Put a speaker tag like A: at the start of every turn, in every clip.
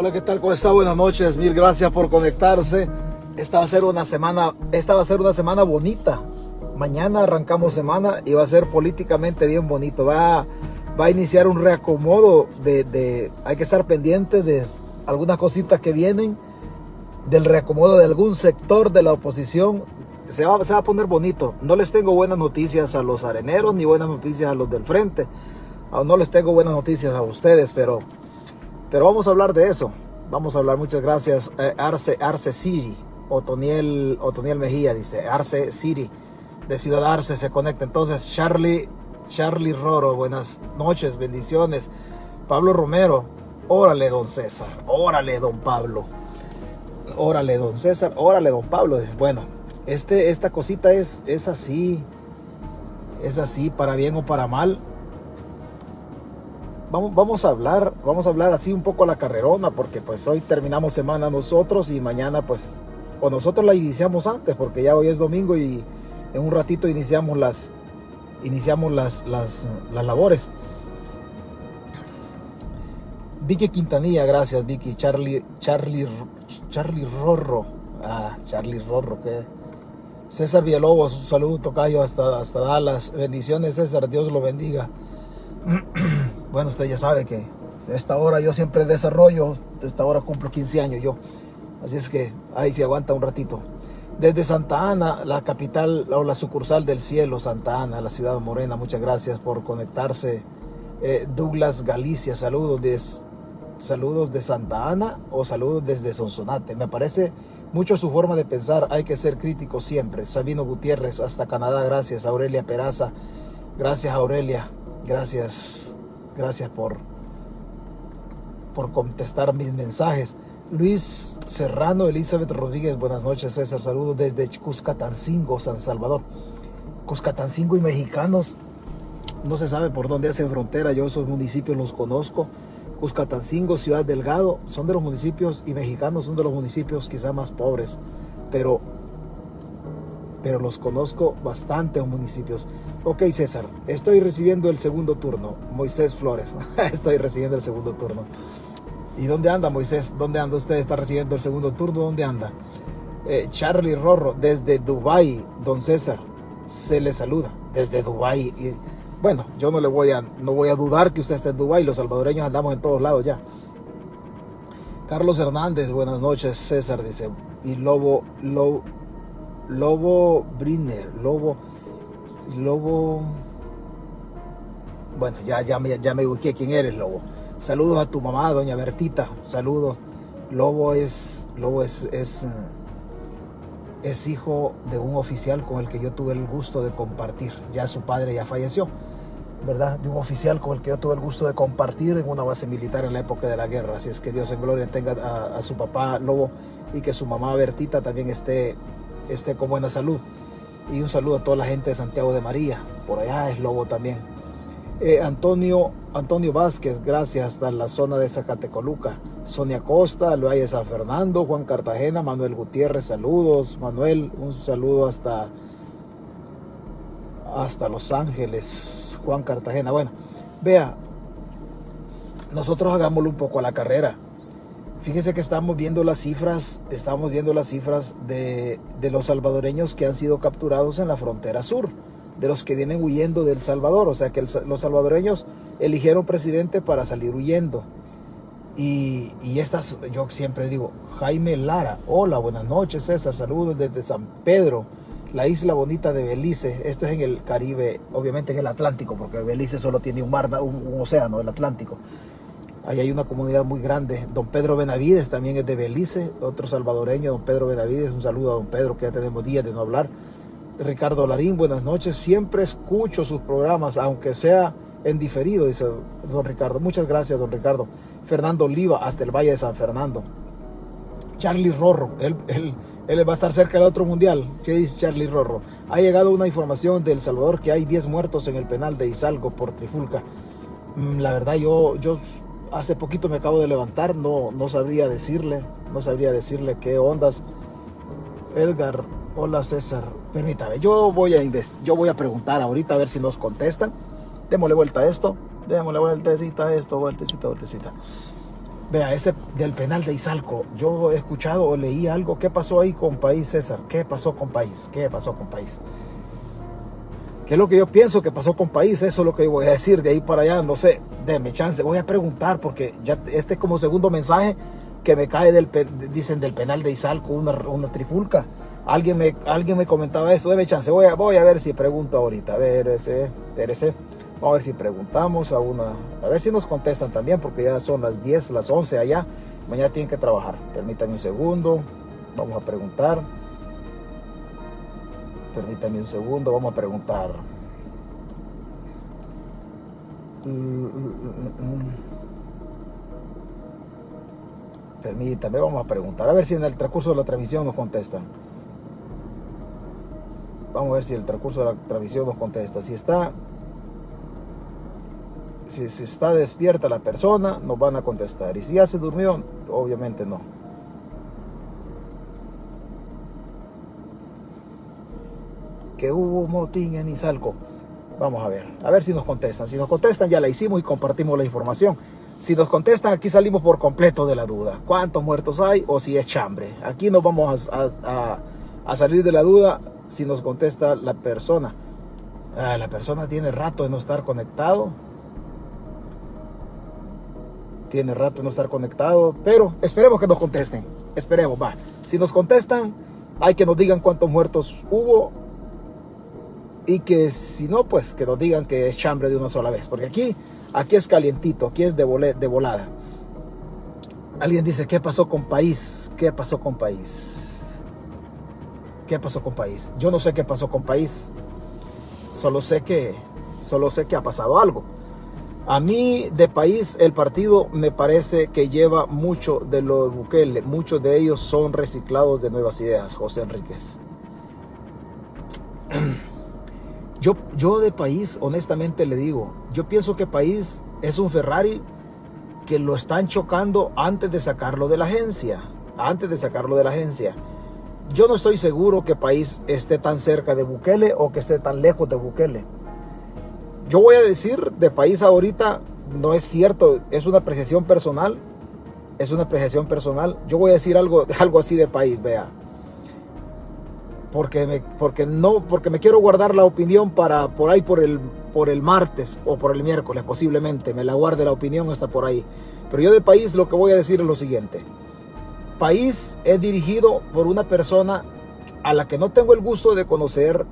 A: Hola, ¿qué tal? ¿Cómo está? Buenas noches. Mil gracias por conectarse. Esta va a ser una semana, esta va a ser una semana bonita. Mañana arrancamos semana y va a ser políticamente bien bonito. Va, va a iniciar un reacomodo de, de, hay que estar pendiente de algunas cositas que vienen, del reacomodo de algún sector de la oposición. Se va, se va a poner bonito. No les tengo buenas noticias a los areneros ni buenas noticias a los del frente. No les tengo buenas noticias a ustedes, pero pero vamos a hablar de eso. Vamos a hablar, muchas gracias. Eh, Arce, Arce City, Otoniel, Otoniel Mejía dice, Arce City, de Ciudad Arce se conecta. Entonces, Charlie, Charlie Roro, buenas noches, bendiciones. Pablo Romero, órale, don César, órale, don Pablo. Órale, don César, órale, don Pablo. Bueno, este, esta cosita es, es así, es así, para bien o para mal vamos, a hablar, vamos a hablar así un poco a la carrerona, porque pues hoy terminamos semana nosotros y mañana pues, o nosotros la iniciamos antes, porque ya hoy es domingo y en un ratito iniciamos las, iniciamos las, las, las labores. Vicky Quintanilla, gracias Vicky. Charlie, Charlie, Charlie Rorro. Ah, Charlie Rorro, que César Villalobos, un saludo tocayo hasta, hasta Dallas. Bendiciones César, Dios lo bendiga. Bueno, usted ya sabe que a esta hora yo siempre desarrollo, a esta hora cumplo 15 años yo. Así es que ahí se aguanta un ratito. Desde Santa Ana, la capital o la sucursal del cielo, Santa Ana, la ciudad morena, muchas gracias por conectarse. Eh, Douglas Galicia, saludos, de, saludos de Santa Ana o saludos desde Sonsonate. Me parece mucho su forma de pensar, hay que ser crítico siempre. Sabino Gutiérrez, hasta Canadá, gracias. Aurelia Peraza, gracias Aurelia, gracias Gracias por, por contestar mis mensajes. Luis Serrano, Elizabeth Rodríguez, buenas noches, César, saludos desde Cuscatancingo, San Salvador. Cuscatancingo y mexicanos, no se sabe por dónde hace frontera, yo esos municipios los conozco. Cuscatancingo, Ciudad Delgado, son de los municipios, y mexicanos son de los municipios quizá más pobres, pero pero los conozco bastante en municipios. Ok, César, estoy recibiendo el segundo turno. Moisés Flores, estoy recibiendo el segundo turno. ¿Y dónde anda Moisés? ¿Dónde anda usted? ¿Está recibiendo el segundo turno? ¿Dónde anda? Eh, Charlie Rorro, desde Dubai, don César, se le saluda. Desde Dubai. Bueno, yo no le voy a, no voy a dudar que usted esté en Dubai. Los salvadoreños andamos en todos lados ya. Carlos Hernández, buenas noches, César, dice. Y Lobo, Lobo, Lobo Briner, Lobo, Lobo, bueno, ya, ya, me, ya me ubiqué quién eres, Lobo. Saludos a tu mamá, doña Bertita, saludos. Lobo es, Lobo es, es, es hijo de un oficial con el que yo tuve el gusto de compartir. Ya su padre ya falleció, ¿verdad? De un oficial con el que yo tuve el gusto de compartir en una base militar en la época de la guerra. Así es que Dios en gloria tenga a su papá Lobo y que su mamá Bertita también esté esté con buena salud. Y un saludo a toda la gente de Santiago de María, por allá es Lobo también. Eh, Antonio, Antonio Vázquez, gracias, hasta la zona de Zacatecoluca. Sonia Costa, Valle San Fernando, Juan Cartagena, Manuel Gutiérrez, saludos. Manuel, un saludo hasta, hasta Los Ángeles, Juan Cartagena. Bueno, vea, nosotros hagámoslo un poco a la carrera. Fíjese que estamos viendo las cifras, estamos viendo las cifras de, los salvadoreños que han sido capturados en la frontera sur, de los que vienen huyendo del Salvador. O sea que los salvadoreños eligieron presidente para salir huyendo. Y, y, estas, yo siempre digo, Jaime Lara, hola, buenas noches César, saludos desde San Pedro, la isla bonita de Belice. Esto es en el Caribe, obviamente en el Atlántico, porque Belice solo tiene un mar, un océano, el Atlántico. Ahí hay una comunidad muy grande. Don Pedro Benavides también es de Belice, otro salvadoreño, don Pedro Benavides. Un saludo a don Pedro, que ya tenemos días de no hablar. Ricardo Larín, buenas noches. Siempre escucho sus programas, aunque sea en diferido, dice don Ricardo. Muchas gracias, don Ricardo. Fernando Oliva, hasta el Valle de San Fernando. Charlie Rorro, él, él, él va a estar cerca del otro mundial. ¿Qué dice Charlie Rorro? Ha llegado una información de El Salvador que hay 10 muertos en el penal de Izalgo por Trifulca. Mm, la verdad, yo, yo hace poquito me acabo de levantar, no, no sabría decirle, no sabría decirle qué ondas. Edgar, hola César, permítame, yo voy a yo voy a preguntar ahorita a ver si nos contestan. Démosle vuelta a esto, démosle vueltecita a esto, vueltecita, vueltecita. Vea, ese del penal de Izalco, yo he escuchado o leí algo. ¿Qué pasó ahí con País, César? ¿Qué pasó con País? ¿Qué pasó con País? ¿Qué es lo que yo pienso que pasó con País? Eso es lo que voy a decir de ahí para allá. No sé, déme chance. Voy a preguntar porque ya este es como segundo mensaje que me cae del, dicen del penal de Izalco, una, una trifulca. Alguien me, alguien me comentaba eso, déme chance. Voy a, voy a ver si pregunto ahorita. A ver, ese, ese. Vamos a ver si preguntamos a una, a ver si nos contestan también, porque ya son las 10, las 11 allá. Mañana tienen que trabajar. Permítame un segundo. Vamos a preguntar. Permítame un segundo, vamos a preguntar. Permítame, vamos a preguntar. A ver si en el transcurso de la transmisión nos contestan. Vamos a ver si el transcurso de la transmisión nos contesta. Si está si, está despierta la persona, nos van a contestar. Y si ya se durmió, obviamente no. Que hubo motín en Izalco. Vamos a ver, a ver si nos contestan. Si nos contestan, ya la hicimos y compartimos la información. Si nos contestan, aquí salimos por completo de la duda. ¿Cuántos muertos hay o si es chambre? Aquí nos vamos a, salir de la duda si nos contesta la persona. Ah, la persona tiene rato de no estar conectado tiene rato de no estar conectado, pero esperemos que nos contesten. Esperemos, va. Si nos contestan, hay que nos digan cuántos muertos hubo y que si no, pues que nos digan que es chambre de una sola vez, porque aquí, aquí es calientito, aquí es de, de volada. Alguien dice, ¿qué pasó con país? ¿Qué pasó con país? ¿Qué pasó con país? Yo no sé qué pasó con país. Solo sé que, solo sé que ha pasado algo. A mí de país el partido me parece que lleva mucho de lo de Bukele. Muchos de ellos son reciclados de nuevas ideas, José Enríquez. Yo, yo de país, honestamente le digo, yo pienso que país es un Ferrari que lo están chocando antes de sacarlo de la agencia. Antes de sacarlo de la agencia. Yo no estoy seguro que país esté tan cerca de Bukele o que esté tan lejos de Bukele yo voy a decir de país ahorita, no es cierto, es una apreciación personal, es una apreciación personal. Yo voy a decir algo, algo así de país, vea. Porque me, porque no, porque me quiero guardar la opinión para por ahí por el, por el martes o por el miércoles posiblemente. Me la guarde la opinión hasta por ahí. Pero yo de país lo que voy a decir es lo siguiente. País es dirigido por una persona a la que no tengo el gusto de conocer,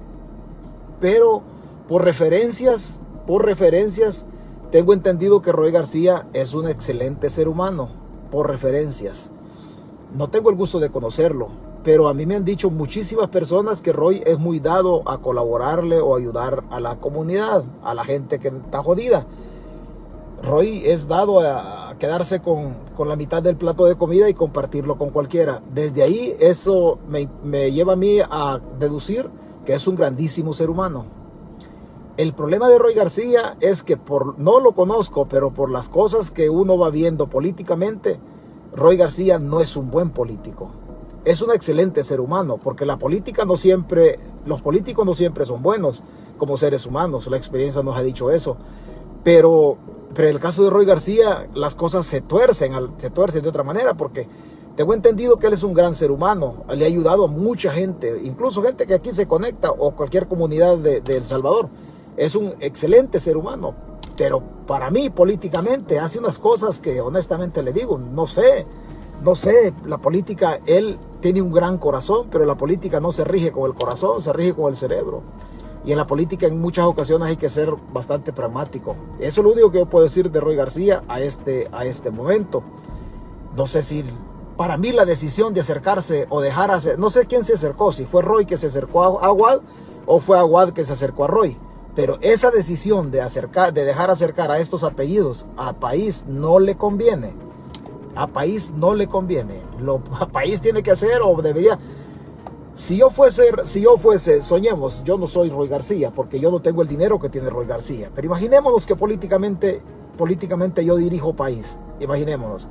A: pero por referencias por referencias, tengo entendido que Roy García es un excelente ser humano, por referencias. No tengo el gusto de conocerlo, pero a mí me han dicho muchísimas personas que Roy es muy dado a colaborarle o ayudar a la comunidad, a la gente que está jodida. Roy es dado a quedarse con, la mitad del plato de comida y compartirlo con cualquiera. Desde ahí eso me, me lleva a mí a deducir que es un grandísimo ser humano. El problema de Roy García es que por no lo conozco, pero por las cosas que uno va viendo políticamente, Roy García no es un buen político. Es un excelente ser humano, porque la política no siempre, los políticos no siempre son buenos como seres humanos. La experiencia nos ha dicho eso. Pero, pero en el caso de Roy García, las cosas se tuercen, se tuercen de otra manera, porque tengo entendido que él es un gran ser humano, le ha ayudado a mucha gente, incluso gente que aquí se conecta o cualquier comunidad de, de El Salvador es un excelente ser humano, pero para mí políticamente hace unas cosas que honestamente le digo, no sé, no sé, la política, él tiene un gran corazón, pero la política no se rige con el corazón, se rige con el cerebro. Y en la política en muchas ocasiones hay que ser bastante pragmático. Eso es lo único que yo puedo decir de Roy García a este, a este momento. No sé si para mí la decisión de acercarse o dejar hacer, no sé quién se acercó, si fue Roy que se acercó a Aguad o fue Aguad que se acercó a Roy. Pero esa decisión de, acercar, de dejar acercar a estos apellidos a país no le conviene. A país no le conviene. Lo a país tiene que hacer o debería. Si yo fuese, si yo fuese, soñemos, yo no soy Roy García porque yo no tengo el dinero que tiene Roy García. Pero imaginémonos que políticamente, políticamente yo dirijo país. Imaginémonos.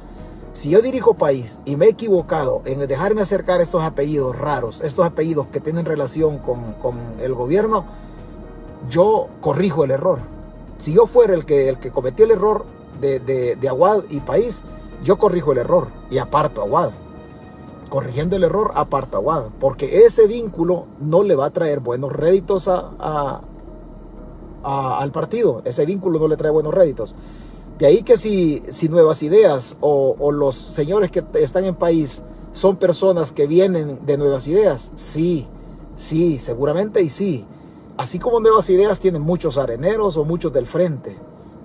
A: Si yo dirijo país y me he equivocado en dejarme acercar estos apellidos raros, estos apellidos que tienen relación con, con el gobierno, yo corrijo el error. Si yo fuera el que, el que cometió el error de, de, Aguad y país, yo corrijo el error y aparto a Wad. Corrigiendo el error, aparto a Wad. Porque ese vínculo no le va a traer buenos réditos a, al partido. Ese vínculo no le trae buenos réditos. De ahí que si, si Nuevas Ideas o, o los señores que están en país son personas que vienen de Nuevas Ideas, sí, sí, seguramente y sí. Así como Nuevas Ideas tienen muchos areneros o muchos del frente.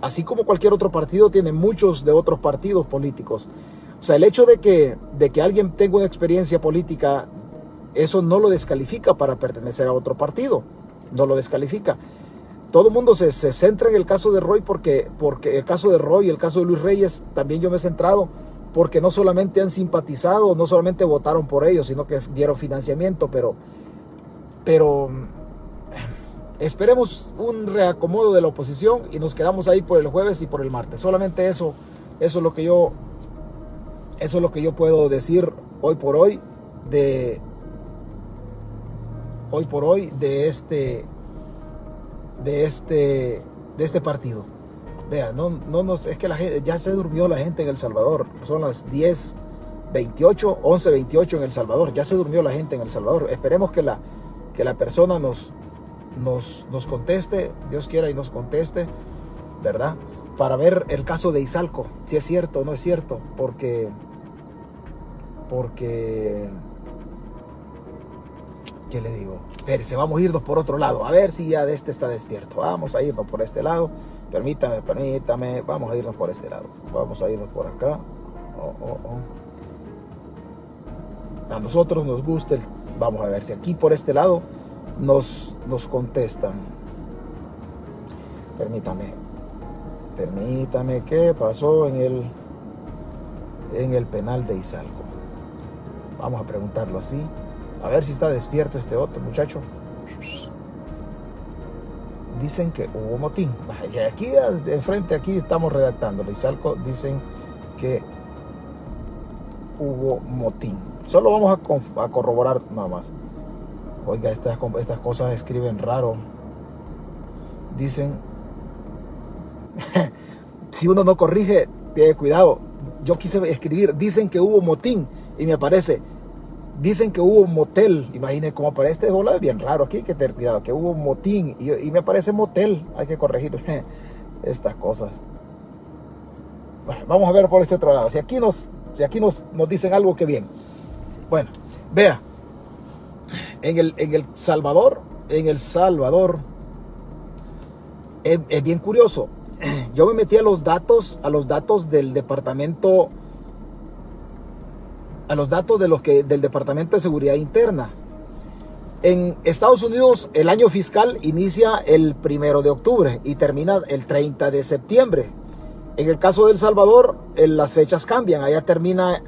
A: Así como cualquier otro partido tiene muchos de otros partidos políticos. O sea, el hecho de que, de que alguien tenga una experiencia política, eso no lo descalifica para pertenecer a otro partido. No lo descalifica todo el mundo se, centra en el caso de Roy porque, porque el caso de Roy y el caso de Luis Reyes también yo me he centrado porque no solamente han simpatizado, no solamente votaron por ellos, sino que dieron financiamiento, pero, pero esperemos un reacomodo de la oposición y nos quedamos ahí por el jueves y por el martes. Solamente eso, eso es lo que yo, eso es lo que yo puedo decir hoy por hoy de, hoy por hoy de este de este, de este partido. Vea, no, no nos, es que la gente, ya se durmió la gente en El Salvador. Son las 10, 28, 11, 28 en El Salvador. Ya se durmió la gente en El Salvador. Esperemos que la, que la persona nos, nos, nos conteste, Dios quiera y nos conteste, ¿verdad? Para ver el caso de Izalco, si es cierto o no es cierto, porque, porque ¿qué le digo? se vamos a irnos por otro lado. A ver si ya de este está despierto. Vamos a irnos por este lado. Permítame, permítame. Vamos a irnos por este lado. Vamos a irnos por acá. Oh, oh, oh. A nosotros nos gusta el... Vamos a ver si aquí por este lado nos, nos contestan. Permítame. Permítame. ¿Qué pasó en el, en el penal de Izalco? Vamos a preguntarlo así. A ver si está despierto este otro muchacho. Dicen que hubo motín. Aquí enfrente, aquí estamos redactando. Lizalco dicen que hubo motín. Solo vamos a, corroborar nada más. Oiga, estas, estas cosas escriben raro. Dicen, si uno no corrige, tiene cuidado. Yo quise escribir, dicen que hubo motín y me aparece, Dicen que hubo motel. Imagínense cómo aparece este bola bien raro aquí, que tener cuidado. Que hubo motín y, me parece motel. Hay que corregir estas cosas. vamos a ver por este otro lado. Si aquí nos, si aquí nos, nos dicen algo que bien. Bueno, vea. En el, en el Salvador, en El Salvador, es, bien curioso. Yo me metí a los datos, a los datos del departamento a los datos de los que, del Departamento de Seguridad Interna. En Estados Unidos el año fiscal inicia el primero de octubre y termina el 30 de septiembre. En el caso de El Salvador las fechas cambian. Allá termina,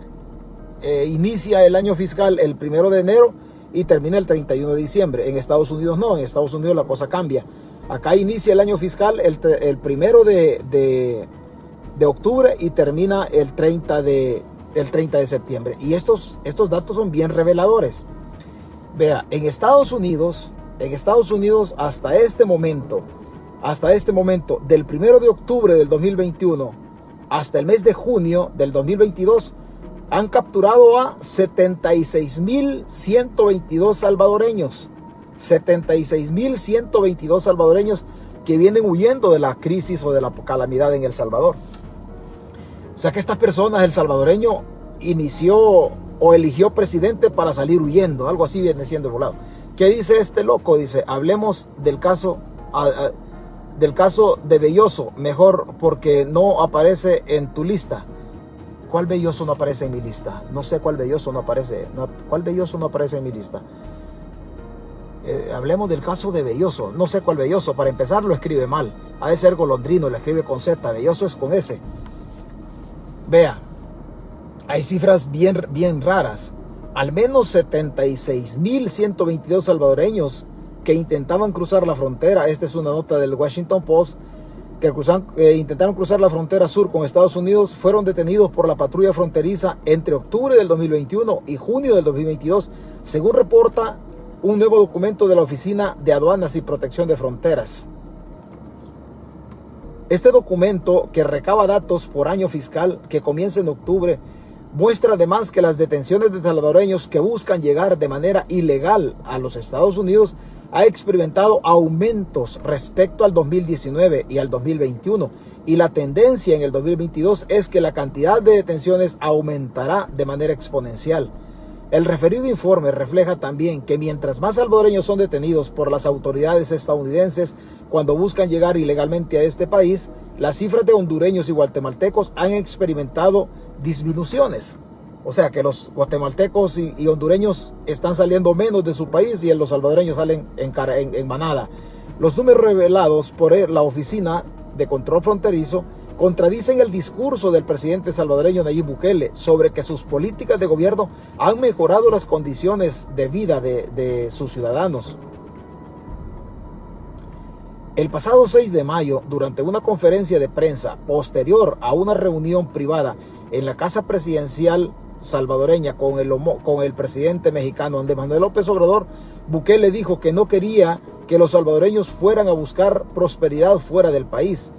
A: eh, inicia el año fiscal el primero de enero y termina el 31 de diciembre. En Estados Unidos no, en Estados Unidos la cosa cambia. Acá inicia el año fiscal el, el primero de, de, de octubre y termina el 30 de, el 30 de septiembre. Y estos, estos datos son bien reveladores. Vea, en Estados Unidos, en Estados Unidos hasta este momento, hasta este momento, del 1 de octubre del 2021 hasta el mes de junio del 2022, han capturado a 76.122 salvadoreños. 76.122 salvadoreños que vienen huyendo de la crisis o de la calamidad en El Salvador. O sea que estas personas, el salvadoreño, inició o eligió presidente para salir huyendo, algo así viene siendo el volado. ¿Qué dice este loco? Dice, hablemos del caso, del caso de Belloso, mejor porque no aparece en tu lista. ¿Cuál Belloso no aparece en mi lista? No sé cuál Belloso no aparece. ¿Cuál Belloso no aparece en mi lista? Eh, hablemos del caso de Belloso. No sé cuál Belloso. Para empezar, lo escribe mal. Ha de ser golondrino, lo escribe con Z. Belloso es con S. Vea, hay cifras bien, bien raras. Al menos 76.122 salvadoreños que intentaban cruzar la frontera. Esta es una nota del Washington Post. Que intentaron cruzar la frontera sur con Estados Unidos fueron detenidos por la patrulla fronteriza entre octubre del 2021 y junio del 2022, según reporta un nuevo documento de la Oficina de Aduanas y Protección de Fronteras. Este documento, que recaba datos por año fiscal que comienza en octubre, muestra además que las detenciones de salvadoreños que buscan llegar de manera ilegal a los Estados Unidos ha experimentado aumentos respecto al 2019 y al 2021 y la tendencia en el 2022 es que la cantidad de detenciones aumentará de manera exponencial. El referido informe refleja también que mientras más salvadoreños son detenidos por las autoridades estadounidenses cuando buscan llegar ilegalmente a este país, las cifras de hondureños y guatemaltecos han experimentado disminuciones. O sea que los guatemaltecos y, hondureños están saliendo menos de su país y los salvadoreños salen en, en manada. Los números revelados por la Oficina de Control Fronterizo contradicen el discurso del presidente salvadoreño Nayib Bukele sobre que sus políticas de gobierno han mejorado las condiciones de vida de, sus ciudadanos. El pasado 6 de mayo, durante una conferencia de prensa posterior a una reunión privada en la Casa Presidencial salvadoreña con el, con el presidente mexicano Andrés Manuel López Obrador, Bukele dijo que no quería que los salvadoreños fueran a buscar prosperidad fuera del país,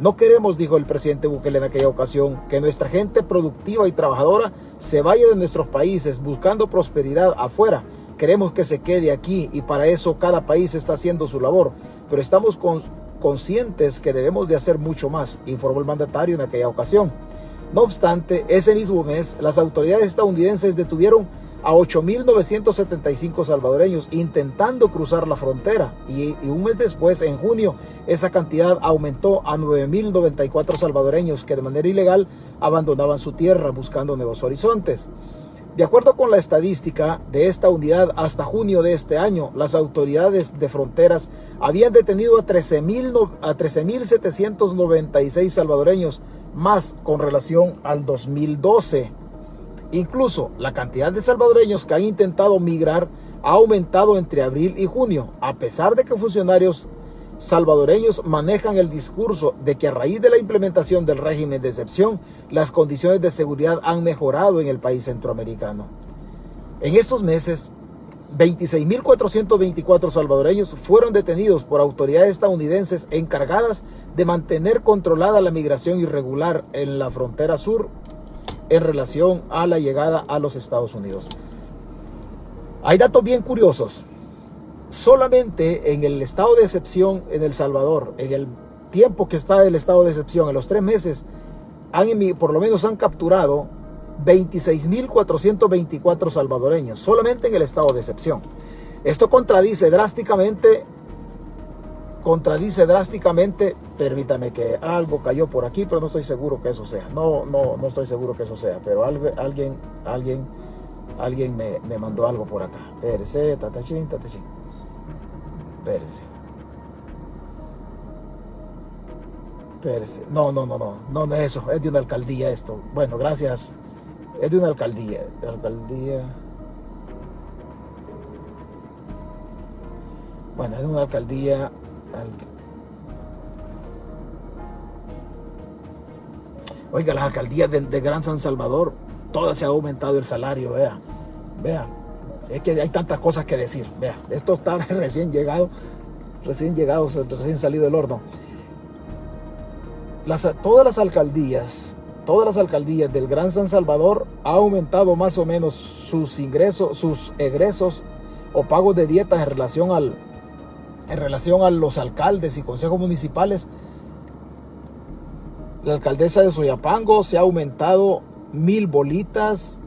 A: no queremos, dijo el presidente Bukele en aquella ocasión, que nuestra gente productiva y trabajadora se vaya de nuestros países buscando prosperidad afuera. Queremos que se quede aquí y para eso cada país está haciendo su labor. Pero estamos conscientes que debemos de hacer mucho más, informó el mandatario en aquella ocasión. No obstante, ese mismo mes, las autoridades estadounidenses detuvieron a 8.975 salvadoreños intentando cruzar la frontera y, un mes después, en junio, esa cantidad aumentó a 9.094 salvadoreños que de manera ilegal abandonaban su tierra buscando nuevos horizontes. De acuerdo con la estadística de esta unidad, hasta junio de este año, las autoridades de fronteras habían detenido a 13.796 salvadoreños más con relación al 2012. Incluso la cantidad de salvadoreños que han intentado migrar ha aumentado entre abril y junio, a pesar de que funcionarios salvadoreños manejan el discurso de que a raíz de la implementación del régimen de excepción, las condiciones de seguridad han mejorado en el país centroamericano. En estos meses, 26.424 salvadoreños fueron detenidos por autoridades estadounidenses encargadas de mantener controlada la migración irregular en la frontera sur en relación a la llegada a los Estados Unidos. Hay datos bien curiosos. Solamente en el estado de excepción en El Salvador, en el tiempo que está el estado de excepción, en los tres meses, han, por lo menos han capturado 26.424 salvadoreños, solamente en el estado de excepción. Esto contradice drásticamente contradice drásticamente, permítame que algo cayó por aquí, pero no estoy seguro que eso sea. No, no, no estoy seguro que eso sea, pero alguien, alguien, alguien me, me mandó algo por acá. Espérese, tatachín, tatachín. Espérese. Espérese. No, no, no, no, no, no es eso, es de una alcaldía esto. Bueno, gracias. Es de una alcaldía, alcaldía. Bueno, es de una alcaldía Oiga, las alcaldías de, Gran San Salvador, todas se ha aumentado el salario, vea, vea. Es que hay tantas cosas que decir, vea. Esto está recién llegado, recién llegado, recién salido del horno. Las, todas las alcaldías, todas las alcaldías del Gran San Salvador ha aumentado más o menos sus ingresos, sus egresos o pagos de dietas en relación al, en relación a los alcaldes y consejos municipales, la alcaldesa de Soyapango se ha aumentado mil bolitas,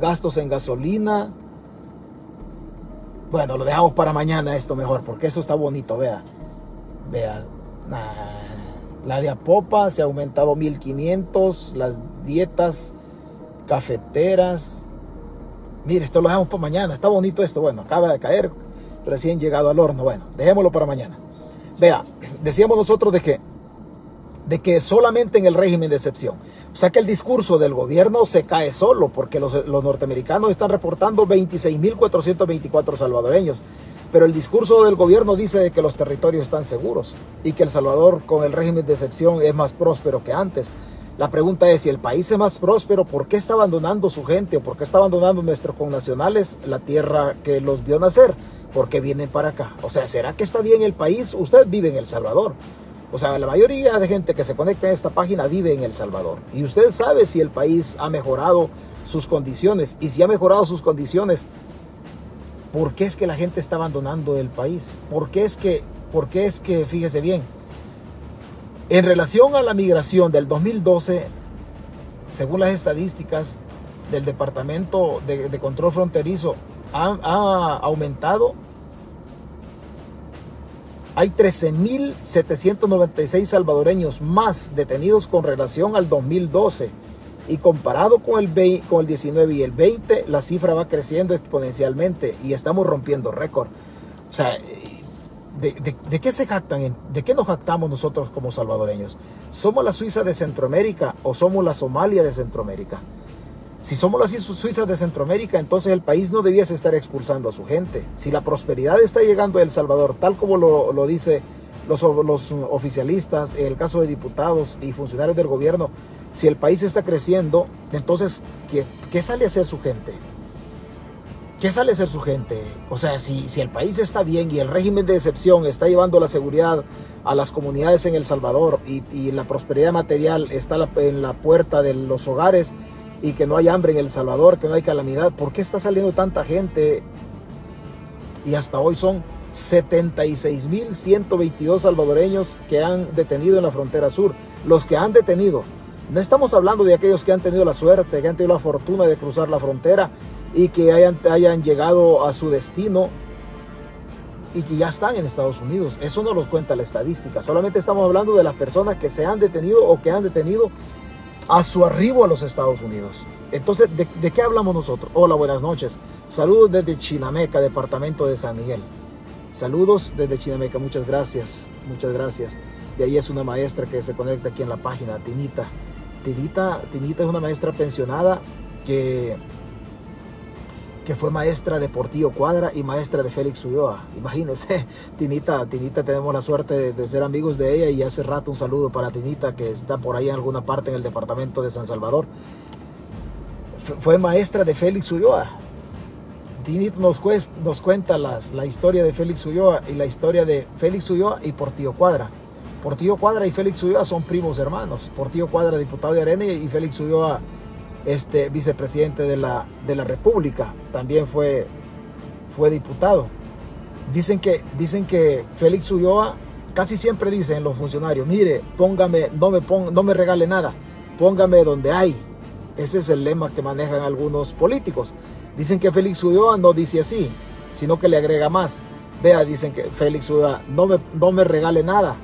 A: gastos en gasolina. Bueno, lo dejamos para mañana esto mejor, porque esto está bonito, vea. Vea. La de Apopa se ha aumentado 1500, las dietas cafeteras. Mire, esto lo dejamos para mañana, está bonito esto. Bueno, acaba de caer recién llegado al horno. Bueno, dejémoslo para mañana. Vea, decíamos nosotros de que, de que solamente en el régimen de excepción. O sea que el discurso del gobierno se cae solo porque los, los norteamericanos están reportando 26.424 salvadoreños. Pero el discurso del gobierno dice de que los territorios están seguros y que El Salvador con el régimen de excepción es más próspero que antes. La pregunta es, si el país es más próspero, ¿por qué está abandonando su gente o por qué está abandonando nuestros connacionales la tierra que los vio nacer? ¿Por qué vienen para acá? O sea, ¿será que está bien el país? Usted vive en El Salvador. O sea, la mayoría de gente que se conecta a esta página vive en El Salvador. Y usted sabe si el país ha mejorado sus condiciones. Y si ha mejorado sus condiciones, ¿por qué es que la gente está abandonando el país? ¿Por qué es que, por qué es que fíjese bien, en relación a la migración del 2012, según las estadísticas del Departamento de, Control Fronterizo, ha, aumentado hay 13.796 salvadoreños más detenidos con relación al 2012. Y comparado con el, con el 19 y el 20, la cifra va creciendo exponencialmente y estamos rompiendo récord. O sea, ¿de, qué se jactan? ¿De qué nos jactamos nosotros como salvadoreños? ¿Somos la Suiza de Centroamérica o somos la Somalia de Centroamérica? Si somos las Suizas de Centroamérica, entonces el país no debiese estar expulsando a su gente. Si la prosperidad está llegando a El Salvador, tal como lo, lo dice los, oficialistas, el caso de diputados y funcionarios del gobierno, si el país está creciendo, entonces, ¿qué, sale a hacer su gente? ¿Qué sale a hacer su gente? O sea, si, si el país está bien y el régimen de excepción está llevando la seguridad a las comunidades en El Salvador y la prosperidad material está en la puerta de los hogares, y que no hay hambre en El Salvador, que no hay calamidad. ¿Por qué está saliendo tanta gente? Y hasta hoy son 76.122 salvadoreños que han detenido en la frontera sur. Los que han detenido. No estamos hablando de aquellos que han tenido la suerte, que han tenido la fortuna de cruzar la frontera y que hayan, llegado a su destino y que ya están en Estados Unidos. Eso no los cuenta la estadística. Solamente estamos hablando de las personas que se han detenido o que han detenido a su arribo a los Estados Unidos. Entonces, ¿de, qué hablamos nosotros? Hola, buenas noches. Saludos desde Chinameca, departamento de San Miguel. Saludos desde Chinameca, muchas gracias, muchas gracias. De ahí es una maestra que se conecta aquí en la página, Tinita. Tinita, Tinita es una maestra pensionada que que fue maestra de Portillo Cuadra y maestra de Félix Ulloa. Imagínense, Tinita, Tinita tenemos la suerte de, ser amigos de ella y hace rato un saludo para Tinita que está por ahí en alguna parte en el departamento de San Salvador. fue maestra de Félix Ulloa. Tinita nos, nos cuenta las, la historia de Félix Ulloa y la historia de Félix Ulloa y Portillo Cuadra. Portillo Cuadra y Félix Ulloa son primos hermanos. Portillo Cuadra, diputado de Arena y Félix Ulloa este vicepresidente de la, de la República, también fue, fue diputado. Dicen que, dicen que Félix Ulloa, casi siempre dicen los funcionarios, mire, póngame, no me, no me regale nada, póngame donde hay. Ese es el lema que manejan algunos políticos. Dicen que Félix Ulloa no dice así, sino que le agrega más. Vea, dicen que Félix Ulloa no me, no me regale nada,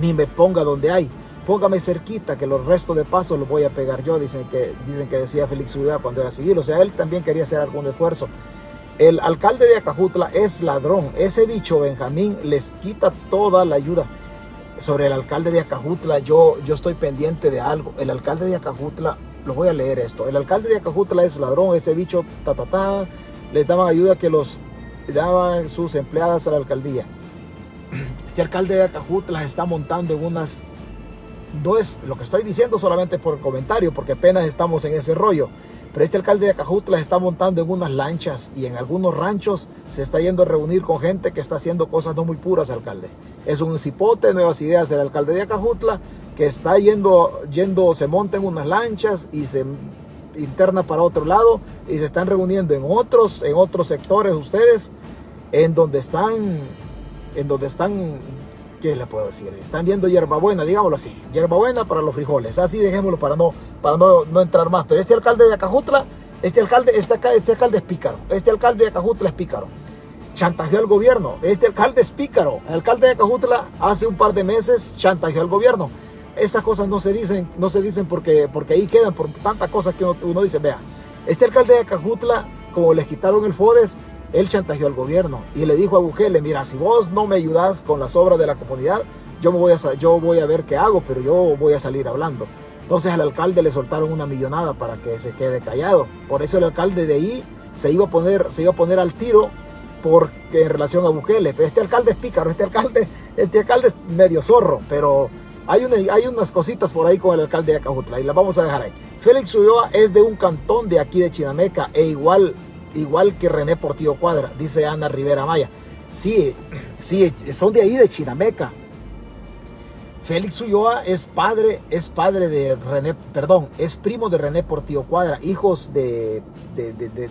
A: ni me ponga donde hay póngame cerquita que los restos de paso los voy a pegar yo, dicen que, dicen que decía Félix Ulloa cuando era civil, o sea, él también quería hacer algún esfuerzo. El alcalde de Acajutla es ladrón, ese bicho Benjamín les quita toda la ayuda. Sobre el alcalde de Acajutla, yo, yo estoy pendiente de algo. El alcalde de Acajutla, lo voy a leer esto. El alcalde de Acajutla es ladrón, ese bicho, ta, ta, ta, les daban ayuda que los daban sus empleadas a la alcaldía. Este alcalde de Acajutla está montando en unas no es lo que estoy diciendo solamente por comentario, porque apenas estamos en ese rollo. Pero este alcalde de Acajutla está montando en unas lanchas y en algunos ranchos se está yendo a reunir con gente que está haciendo cosas no muy puras, alcalde. Es un cipote, nuevas ideas del alcalde de Acajutla, que está yendo, yendo, se monta en unas lanchas y se interna para otro lado y se están reuniendo en otros, en otros sectores ustedes, en donde están, en donde están ¿qué le puedo decir? Están viendo hierbabuena, digámoslo así, hierbabuena para los frijoles, así dejémoslo para no, para no, no entrar más. Pero este alcalde de Acajutla, este alcalde, este, este alcalde es pícaro, este alcalde de Acajutla es pícaro. Chantajeó al gobierno, este alcalde es pícaro. El alcalde de Acajutla hace un par de meses chantajeó al gobierno. Estas cosas no se dicen, no se dicen porque, porque ahí quedan por tantas cosas que uno, uno dice, vea, este alcalde de Acajutla, como les quitaron el FODES, él chantajeó al gobierno y le dijo a Bukele, mira, si vos no me ayudas con las obras de la comunidad, yo, me voy a, yo voy a ver qué hago, pero yo voy a salir hablando. Entonces al alcalde le soltaron una millonada para que se quede callado. Por eso el alcalde de ahí se iba a poner, se iba a poner al tiro porque en relación a Bukele. Este alcalde es pícaro, este alcalde, este alcalde es medio zorro, pero hay, una, hay unas cositas por ahí con el alcalde de Acajutla y las vamos a dejar ahí. Félix Ulloa es de un cantón de aquí de Chinameca e igual igual que René Portillo Cuadra, dice Ana Rivera Maya. Sí, sí, son de ahí, de Chinameca. Félix Ulloa es padre, es padre de René, perdón, es primo de René Portillo Cuadra, hijos de, de,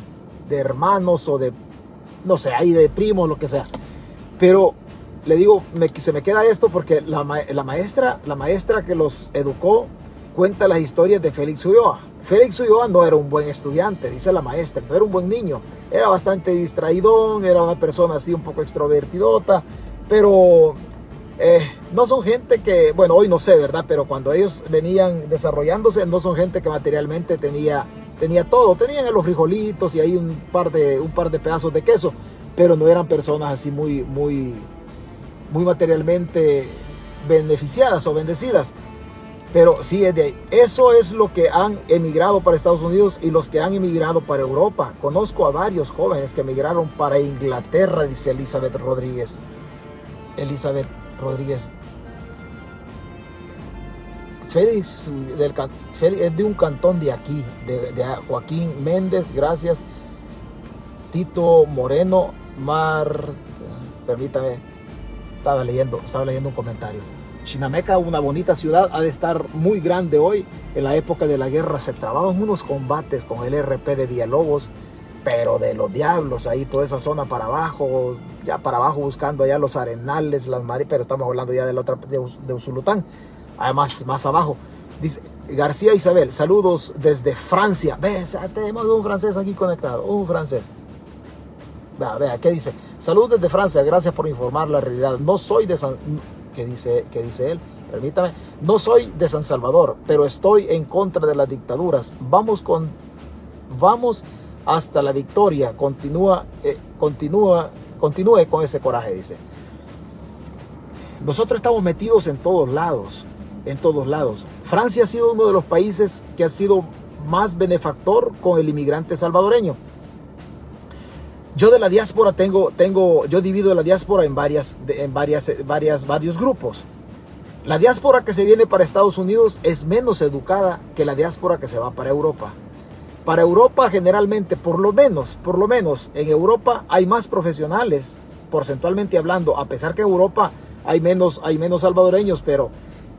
A: hermanos o de, no sé, ahí de primos, lo que sea. Pero le digo, se me queda esto porque la, la, maestra, la maestra que los educó cuenta las historias de Félix Ulloa. Félix Ulloa no era un buen estudiante, dice la maestra, no era un buen niño, era bastante distraidón, era una persona así un poco extrovertidota, pero eh, no son gente que, bueno, hoy no sé, ¿verdad? Pero cuando ellos venían desarrollándose, no son gente que materialmente tenía, tenía todo. Tenían los frijolitos y ahí un par, de, un par de pedazos de queso, pero no eran personas así muy, muy, muy materialmente beneficiadas o bendecidas. Pero sí es de ahí. Eso es lo que han emigrado para Estados Unidos y los que han emigrado para Europa. Conozco a varios jóvenes que emigraron para Inglaterra, dice Elizabeth Rodríguez. Elizabeth Rodríguez. Félix, es de un cantón de aquí, de, Joaquín Méndez, gracias. Tito Moreno, Mar, permítame, estaba leyendo, estaba leyendo un comentario. Chinameca, una bonita ciudad, ha de estar muy grande hoy. En la época de la guerra se trababan unos combates con el RP de Villalobos pero de los diablos, ahí toda esa zona para abajo, ya para abajo buscando allá los arenales, las maris, pero estamos hablando ya de la otra, de, Usulután, además más abajo. Dice García Isabel, saludos desde Francia. Ves, tenemos un francés aquí conectado, un francés. Vea, vea, ¿qué dice? Saludos desde Francia, gracias por informar la realidad. No soy de San... ¿Qué dice, qué dice él? Permítame. No soy de San Salvador, pero estoy en contra de las dictaduras. Vamos con... Vamos hasta la victoria. Continúa, eh, continúa, continúe con ese coraje, dice. Nosotros estamos metidos en todos lados, en todos lados. Francia ha sido uno de los países que ha sido más benefactor con el inmigrante salvadoreño. Yo de la diáspora tengo, tengo, yo divido la diáspora en varias, en varias, varias, varios grupos. La diáspora que se viene para Estados Unidos es menos educada que la diáspora que se va para Europa. Para Europa generalmente, por lo menos, por lo menos en Europa hay más profesionales, porcentualmente hablando, a pesar que en Europa hay menos, hay menos salvadoreños, pero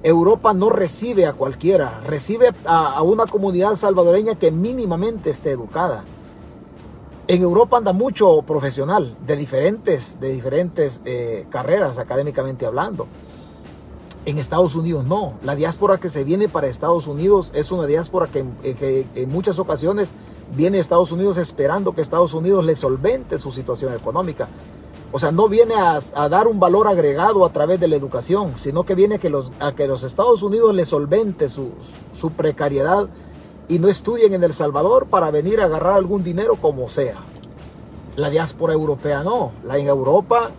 A: Europa no recibe a cualquiera, recibe a, una comunidad salvadoreña que mínimamente esté educada. En Europa anda mucho profesional de diferentes, de diferentes eh, carreras académicamente hablando. En Estados Unidos no. La diáspora que se viene para Estados Unidos es una diáspora que, eh, en muchas ocasiones viene a Estados Unidos esperando que Estados Unidos le solvente su situación económica. O sea, no viene a, dar un valor agregado a través de la educación, sino que viene a que los, a que los Estados Unidos le solvente su, su precariedad y no estudien en El Salvador para venir a agarrar algún dinero como sea. La diáspora europea no. La en Europa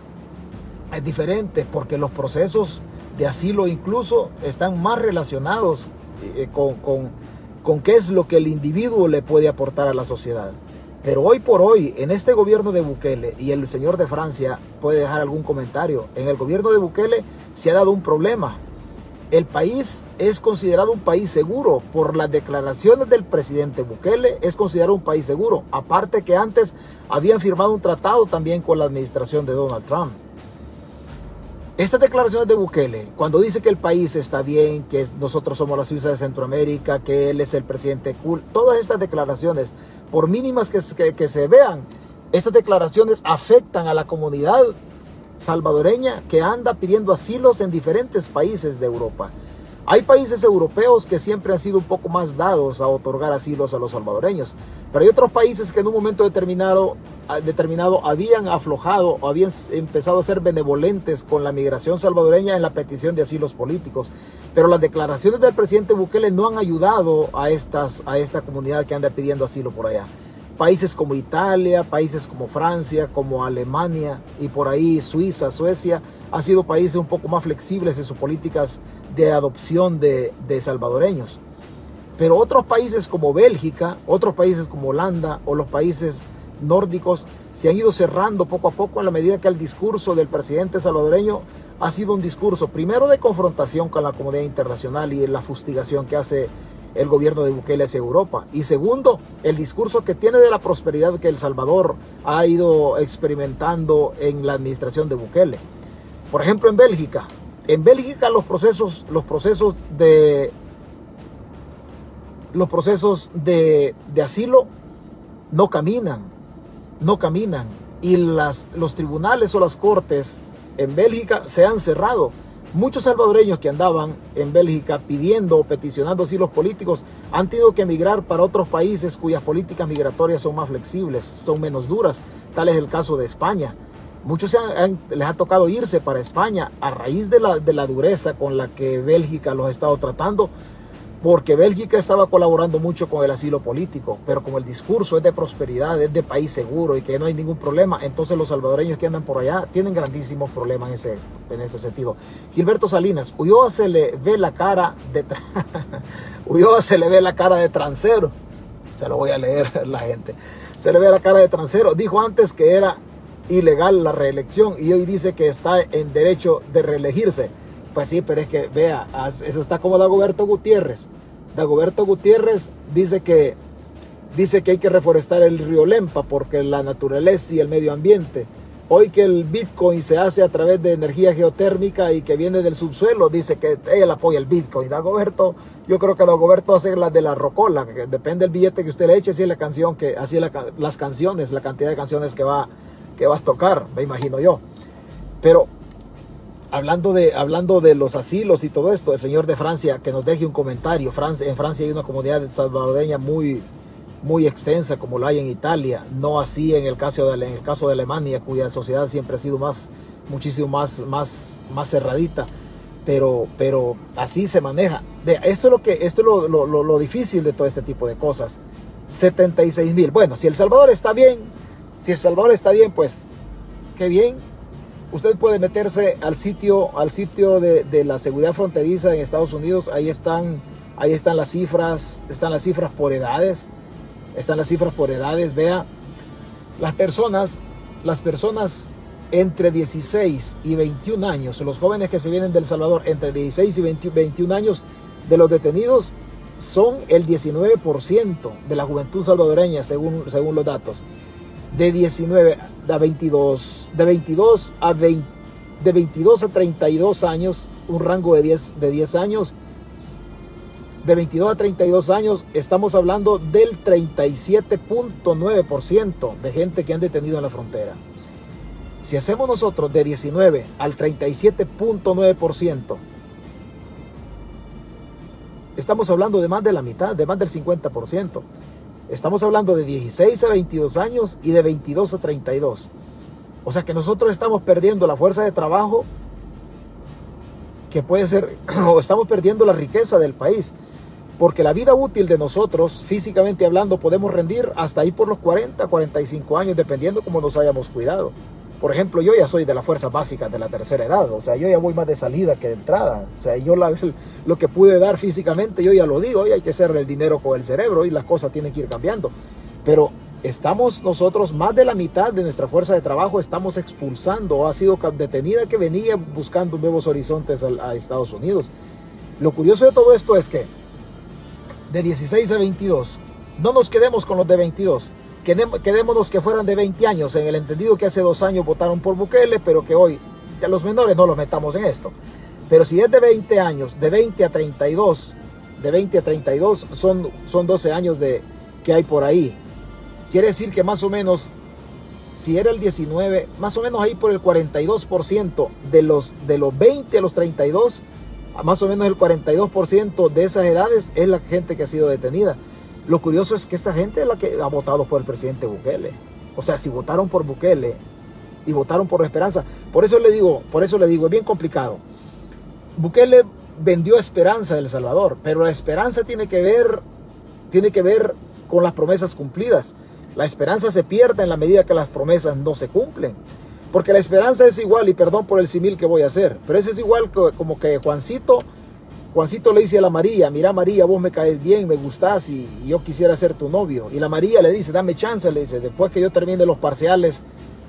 A: es diferente porque los procesos de asilo incluso están más relacionados eh, con, con, con qué es lo que el individuo le puede aportar a la sociedad. Pero hoy por hoy, en este gobierno de Bukele, y el señor de Francia puede dejar algún comentario, en el gobierno de Bukele se ha dado un problema. El país es considerado un país seguro por las declaraciones del presidente Bukele, es considerado un país seguro. Aparte que antes habían firmado un tratado también con la administración de Donald Trump. Estas declaraciones de Bukele, cuando dice que el país está bien, que nosotros somos la Suiza de Centroamérica, que él es el presidente cool, todas estas declaraciones, por mínimas que, que se vean, estas declaraciones afectan a la comunidad salvadoreña que anda pidiendo asilos en diferentes países de Europa. Hay países europeos que siempre han sido un poco más dados a otorgar asilos a los salvadoreños, pero hay otros países que en un momento determinado, determinado habían aflojado o habían empezado a ser benevolentes con la migración salvadoreña en la petición de asilos políticos. Pero las declaraciones del presidente Bukele no han ayudado a, estas, a esta comunidad que anda pidiendo asilo por allá. Países como Italia, países como Francia, como Alemania y por ahí Suiza, Suecia, han sido países un poco más flexibles en sus políticas de adopción de, salvadoreños. Pero otros países como Bélgica, otros países como Holanda o los países nórdicos se han ido cerrando poco a poco en la medida que el discurso del presidente salvadoreño ha sido un discurso primero de confrontación con la comunidad internacional y la fustigación que hace el gobierno de Bukele hacia Europa. Y segundo, el discurso que tiene de la prosperidad que El Salvador ha ido experimentando en la administración de Bukele. Por ejemplo, en Bélgica, En Bélgica los procesos, los procesos de los procesos de, de asilo no caminan, no caminan. Y las, los tribunales o las cortes en Bélgica se han cerrado. Muchos salvadoreños que andaban en Bélgica pidiendo o peticionando asilos políticos han tenido que emigrar para otros países cuyas políticas migratorias son más flexibles, son menos duras. Tal es el caso de España. Muchos les ha tocado irse para España a raíz de la, de la dureza con la que Bélgica los ha estado tratando porque Bélgica estaba colaborando mucho con el asilo político, pero como el discurso es de prosperidad, es de país seguro y que no hay ningún problema, entonces los salvadoreños que andan por allá tienen grandísimos problemas en ese, en ese sentido. Gilberto Salinas, Ulloa se le ve la cara de Ulloa se le ve la cara de transero. Se lo voy a leer la gente. Se le ve la cara de transero. Dijo antes que era ilegal la reelección y hoy dice que está en derecho de reelegirse. Pues sí, pero es que vea, eso está como Dagoberto Gutiérrez. Dagoberto Gutiérrez dice que, dice que hay que reforestar el río Lempa porque la naturaleza y el medio ambiente. Hoy que el Bitcoin se hace a través de energía geotérmica y que viene del subsuelo, dice que él apoya el Bitcoin. Dagoberto, yo creo que Dagoberto hace la de la rocola, que depende del billete que usted le eche, así es la canción que, así las canciones, la cantidad de canciones que va, que va a tocar, me imagino yo. Pero hablando de, hablando de los asilos y todo esto, el señor de Francia que nos deje un comentario. En Francia hay una comunidad salvadoreña muy, muy extensa, como lo hay en Italia, no así en el caso de, en el caso de Alemania, cuya sociedad siempre ha sido más, muchísimo más, más, más cerradita. Pero, pero así se maneja. esto es lo que, esto es lo, lo, lo difícil de todo este tipo de cosas. 76 mil. Bueno, si El Salvador está bien, si El Salvador está bien, pues qué bien, Usted puede meterse al sitio, al sitio de, la seguridad fronteriza en Estados Unidos. Ahí están, ahí están las cifras, están las cifras por edades, están las cifras por edades. Vea, las personas, las personas entre 16 y 21 años, los jóvenes que se vienen del Salvador entre 16 y 21 años de los detenidos son el 19% de la juventud salvadoreña según, según los datos de 19 a 22, de 22 a 20, de 22 a 32 años, un rango de 10, de 10 años. De 22 a 32 años, estamos hablando del 37.9% de gente que han detenido en la frontera. Si hacemos nosotros de 19 al 37.9%, estamos hablando de más de la mitad, de más del 50%. Estamos hablando de 16 a 22 años y de 22 a 32. O sea que nosotros estamos perdiendo la fuerza de trabajo que puede ser, o estamos perdiendo la riqueza del país. Porque la vida útil de nosotros, físicamente hablando, podemos rendir hasta ahí por los 40, 45 años, dependiendo cómo nos hayamos cuidado. Por ejemplo, yo ya soy de las fuerzas básicas de la tercera edad, o sea, yo ya voy más de salida que de entrada. O sea, yo lo que pude dar físicamente, yo ya lo digo, hoy hay que hacer el dinero con el cerebro y las cosas tienen que ir cambiando. Pero estamos nosotros, más de la mitad de nuestra fuerza de trabajo, estamos expulsando, ha sido detenida que venía buscando nuevos horizontes a, a Estados Unidos. Lo curioso de todo esto es que de 16 a 22, no nos quedemos con los de 22 quedémonos que fueran de 20 años, en el entendido que hace dos años votaron por Bukele, pero que hoy ya los menores no los metamos en esto. Pero si es de 20 años, de 20 a 32, de 20 a 32 son, son 12 años de, que hay por ahí. Quiere decir que más o menos, si era el 19, más o menos ahí por el 42% de los, de los 20 a los 32, más o menos el 42% de esas edades es la gente que ha sido detenida. Lo curioso es que esta gente es la que ha votado por el presidente Bukele. O sea, si votaron por Bukele y votaron por la esperanza, por eso le digo, por eso le digo, es bien complicado. Bukele vendió esperanza del Salvador, pero la esperanza tiene que ver, tiene que ver con las promesas cumplidas. La esperanza se pierde en la medida que las promesas no se cumplen. Porque la esperanza es igual, y perdón por el simil que voy a hacer, pero eso es igual como que Juancito Juancito le dice a la María, mira María, vos me caes bien, me gustás y, yo quisiera ser tu novio. Y la María le dice, dame chance, le dice, después que yo termine los parciales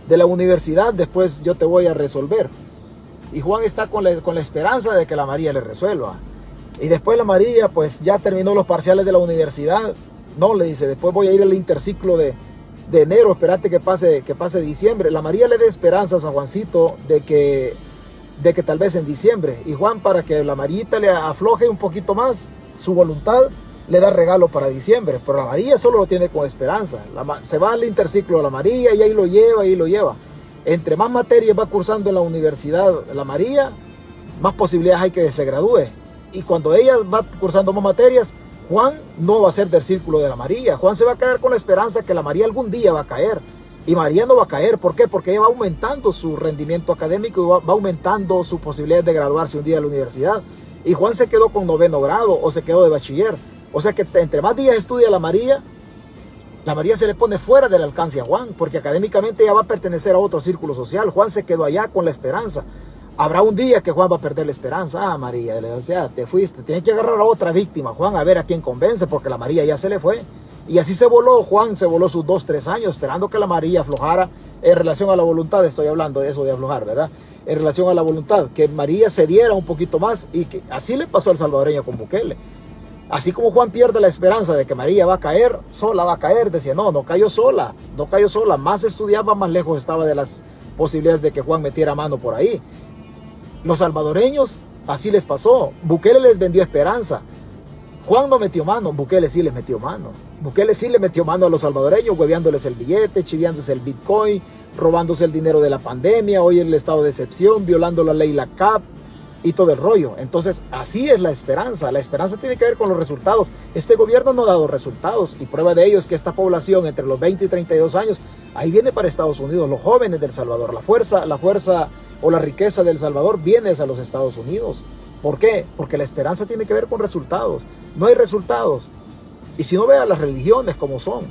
A: de la universidad, después yo te voy a resolver. Y Juan está con la, con la esperanza de que la María le resuelva. Y después la María, pues ya terminó los parciales de la universidad. No, le dice, después voy a ir al interciclo de, de enero, espérate que pase, que pase diciembre. La María le da esperanzas a Juancito de que de que tal vez en diciembre. Y Juan, para que la Marita le afloje un poquito más su voluntad, le da regalo para diciembre. Pero la María solo lo tiene con esperanza. se va al interciclo a la María y ahí lo lleva, ahí lo lleva. Entre más materias va cursando en la universidad la María, más posibilidades hay que se gradúe. Y cuando ella va cursando más materias, Juan no va a ser del círculo de la María. Juan se va a quedar con la esperanza que la María algún día va a caer. Y María no va a caer. ¿Por qué? Porque ella va aumentando su rendimiento académico y va, aumentando su posibilidad de graduarse un día de la universidad. Y Juan se quedó con noveno grado o se quedó de bachiller. O sea que entre más días estudia la María, la María se le pone fuera del alcance a Juan, porque académicamente ella va a pertenecer a otro círculo social. Juan se quedó allá con la esperanza. Habrá un día que Juan va a perder la esperanza. Ah, María, o sea, te fuiste. Tienes que agarrar a otra víctima, Juan, a ver a quién convence, porque la María ya se le fue. Y así se voló, Juan se voló sus dos, tres años, esperando que la María aflojara en relación a la voluntad. Estoy hablando de eso de aflojar, ¿verdad? En relación a la voluntad, que María se diera un poquito más. Y que así le pasó al salvadoreño con Bukele. Así como Juan pierde la esperanza de que María va a caer, sola va a caer, decía, no, no cayó sola, no cayó sola, más estudiaba, más lejos estaba de las posibilidades de que Juan metiera mano por ahí. Los salvadoreños, así les pasó. Bukele les vendió esperanza. Juan no metió mano, Bukele sí les metió mano. Bukele sí le metió mano a los salvadoreños, hueveándoles el billete, chiviándose el bitcoin, robándose el dinero de la pandemia, hoy el estado de excepción, violando la ley la CAP y todo el rollo. Entonces, así es la esperanza. La esperanza tiene que ver con los resultados. Este gobierno no ha dado resultados y prueba de ello es que esta población entre los 20 y 32 años, ahí viene para Estados Unidos, los jóvenes del Salvador, la fuerza, la fuerza o la riqueza del Salvador viene a los Estados Unidos. ¿Por qué? Porque la esperanza tiene que ver con resultados. No hay resultados. Y si no vea las religiones como son.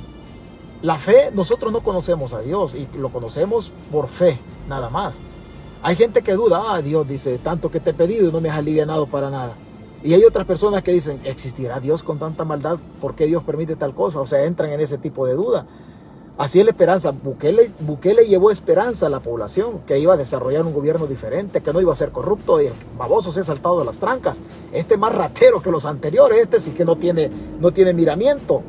A: La fe, nosotros no conocemos a Dios y lo conocemos por fe, nada más. Hay gente que duda, ah, Dios dice, tanto que te he pedido y no me has aliviado para nada. Y hay otras personas que dicen, ¿existirá Dios con tanta maldad? ¿Por qué Dios permite tal cosa? O sea, entran en ese tipo de duda. Así es la esperanza. Bukele, Bukele llevó esperanza a la población, que iba a desarrollar un gobierno diferente, que no iba a ser corrupto y el baboso se ha saltado de las trancas. Este más ratero que los anteriores, este sí que no tiene, no tiene miramiento.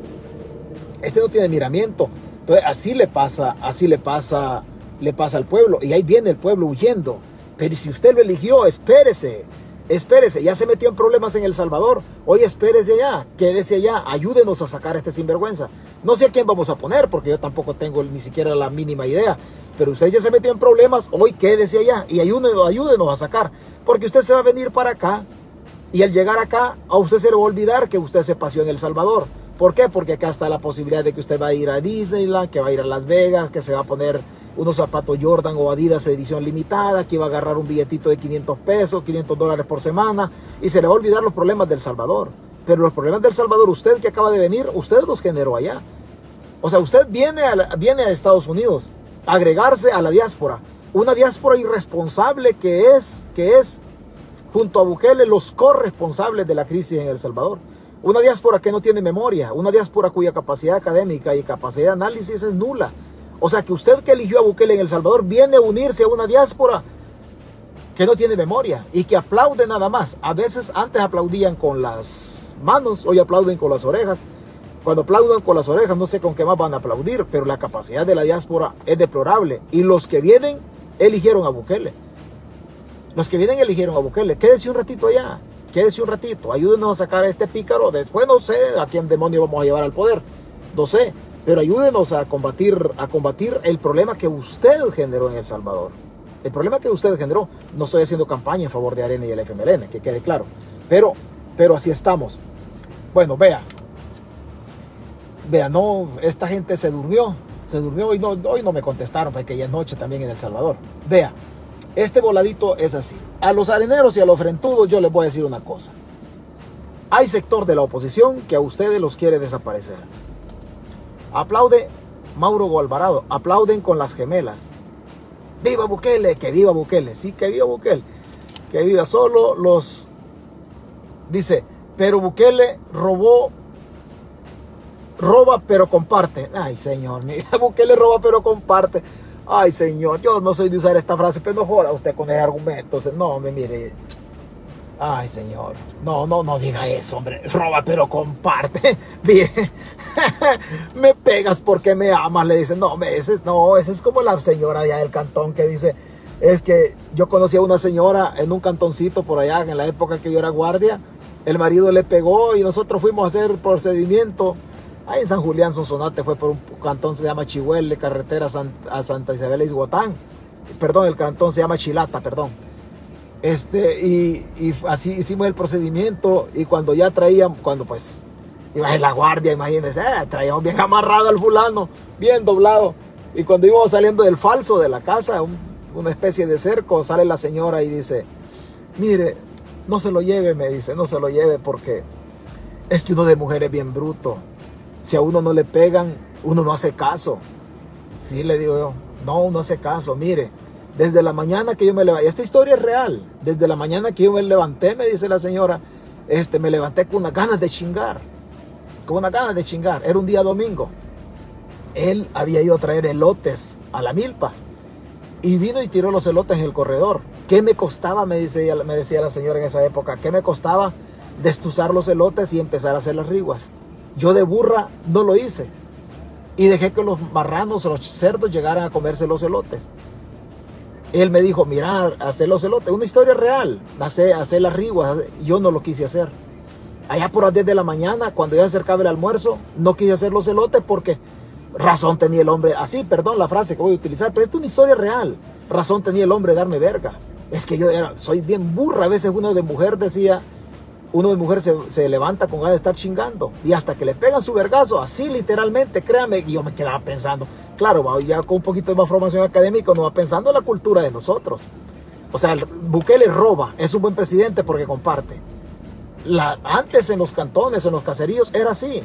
A: Este no tiene miramiento. Entonces así le pasa, así le pasa, le pasa al pueblo. Y ahí viene el pueblo huyendo. Pero si usted lo eligió, espérese espérese, ya se metió en problemas en El Salvador, hoy espérese ya, quédese allá, ayúdenos a sacar a este sinvergüenza. No sé a quién vamos a poner, porque yo tampoco tengo ni siquiera la mínima idea, pero usted ya se metió en problemas, hoy quédese allá y ayúdenos, ayúdenos a sacar, porque usted se va a venir para acá y al llegar acá a usted se le va a olvidar que usted se paseó en El Salvador. ¿Por qué? Porque acá está la posibilidad de que usted va a ir a Disneyland, que va a ir a Las Vegas, que se va a poner unos zapatos Jordan o Adidas edición limitada, que iba a agarrar un billetito de 500 pesos, 500 dólares por semana, y se le va a olvidar los problemas del Salvador. Pero los problemas del Salvador, usted que acaba de venir, usted los generó allá. O sea, usted viene a, viene a Estados Unidos a agregarse a la diáspora. Una diáspora irresponsable que es, que es, junto a Bukele, los corresponsables de la crisis en El Salvador. Una diáspora que no tiene memoria, una diáspora cuya capacidad académica y capacidad de análisis es nula. O sea que usted que eligió a Bukele en El Salvador viene a unirse a una diáspora que no tiene memoria y que aplaude nada más. A veces antes aplaudían con las manos, hoy aplauden con las orejas. Cuando aplauden con las orejas no sé con qué más van a aplaudir, pero la capacidad de la diáspora es deplorable. Y los que vienen eligieron a Bukele. Los que vienen eligieron a Bukele. Quédese un ratito allá, quédese un ratito, ayúdenos a sacar a este pícaro. Después no sé a quién demonio vamos a llevar al poder, no sé. Pero ayúdenos a combatir, a combatir el problema que usted generó en El Salvador. El problema que usted generó, no estoy haciendo campaña en favor de Arena y el FMLN, que quede claro. Pero, pero así estamos. Bueno, vea. Vea, no, esta gente se durmió. Se durmió y no, hoy no me contestaron porque ya noche también en El Salvador. Vea, este voladito es así. A los areneros y a los frentudos yo les voy a decir una cosa. Hay sector de la oposición que a ustedes los quiere desaparecer. Aplaude Mauro Alvarado, aplauden con las gemelas. ¡Viva Bukele! ¡Que viva Bukele! Sí, que viva Bukele. Que viva solo los... Dice, pero Bukele robó... Roba pero comparte. Ay, señor, mira, Bukele roba pero comparte. Ay, señor, yo no soy de usar esta frase, pero no joda usted con el argumento. No, me mire. Ay, señor. No, no, no diga eso, hombre. Roba, pero comparte. Bien. me pegas porque me amas. Le dice, no, ese es, no, ese es como la señora allá del cantón que dice, es que yo conocí a una señora en un cantoncito por allá, en la época que yo era guardia. El marido le pegó y nosotros fuimos a hacer procedimiento. Ahí en San Julián, Sonsonate, fue por un cantón se llama Chihuel, carretera a Santa Isabel Izhuatán. Perdón, el cantón se llama Chilata, perdón. Este, y, y, así hicimos el procedimiento y cuando ya traían, cuando pues iba en la guardia, imagínense, eh, traíamos bien amarrado al fulano, bien doblado. Y cuando íbamos saliendo del falso de la casa, una especie de cerco, sale la señora y dice, mire, no se lo lleve, me dice, no se lo lleve porque es que uno de mujer es bien bruto. Si a uno no le pegan, uno no hace caso. Sí, le digo yo, no, uno hace caso. Mire, desde la mañana que yo me levanté, esta historia es real, desde la mañana que yo me levanté, me dice la señora, este, me levanté con unas ganas de chingar, con unas ganas de chingar. Era un día domingo. Él había ido a traer elotes a la milpa y vino y tiró los elotes en el corredor. ¿Qué me costaba? Me, dice, me decía la señora en esa época. ¿Qué me costaba destuzar los elotes y empezar a hacer las riguas? Yo de burra no lo hice. Y dejé que los marranos los cerdos llegaran a comerse los elotes. Él me dijo, mirar, hacer los elotes. Una historia real. Hacer, hacer las riguas. Yo no lo quise hacer. Allá por las 10 de la mañana, cuando ya acercaba el almuerzo, no quise hacer los elotes porque razón tenía el hombre. Así, perdón la frase que voy a utilizar, pero es una historia real. Razón tenía el hombre darme verga. Es que yo era, soy bien burra. A veces uno de mujer decía, uno de mujer se, levanta con ganas de estar chingando. Y hasta que le pegan su vergazo, así literalmente, créame, y yo me quedaba pensando, claro, ya con un poquito de más formación académica, uno va pensando en la cultura de nosotros. O sea, Bukele roba, es un buen presidente porque comparte. La, antes en los cantones, en los caseríos, era así.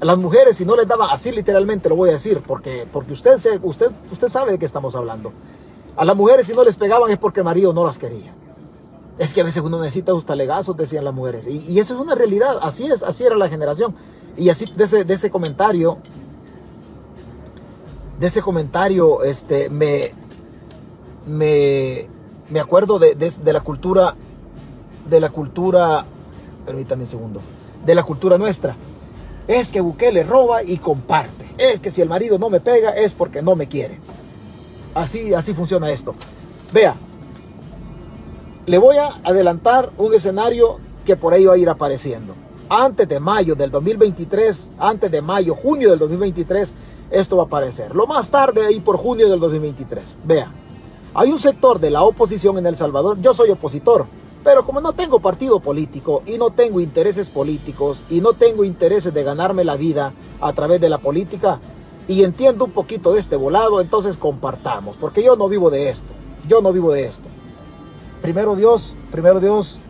A: Las mujeres, si no les daban, así literalmente lo voy a decir, porque, porque usted, se, usted, usted sabe de qué estamos hablando. A las mujeres, si no les pegaban, es porque el marido no las quería. Es que a veces uno necesita sus talegazos, decían las mujeres. Y, eso es una realidad. Así es, así era la generación. Y así de ese, de ese comentario, de ese comentario, este, me, me, me acuerdo de, de, la cultura, de la cultura, permítame un segundo, de la cultura nuestra. Es que Bukele roba y comparte. Es que si el marido no me pega es porque no me quiere. Así, así funciona esto. Vea, le voy a adelantar un escenario que por ahí va a ir apareciendo. Antes de mayo del 2023, antes de mayo, junio del 2023, esto va a aparecer. Lo más tarde ahí por junio del 2023. Vea, hay un sector de la oposición en El Salvador. Yo soy opositor, pero como no tengo partido político y no tengo intereses políticos y no tengo intereses de ganarme la vida a través de la política y entiendo un poquito de este volado, entonces compartamos, porque yo no vivo de esto. Yo no vivo de esto primero Dios, primero Dios,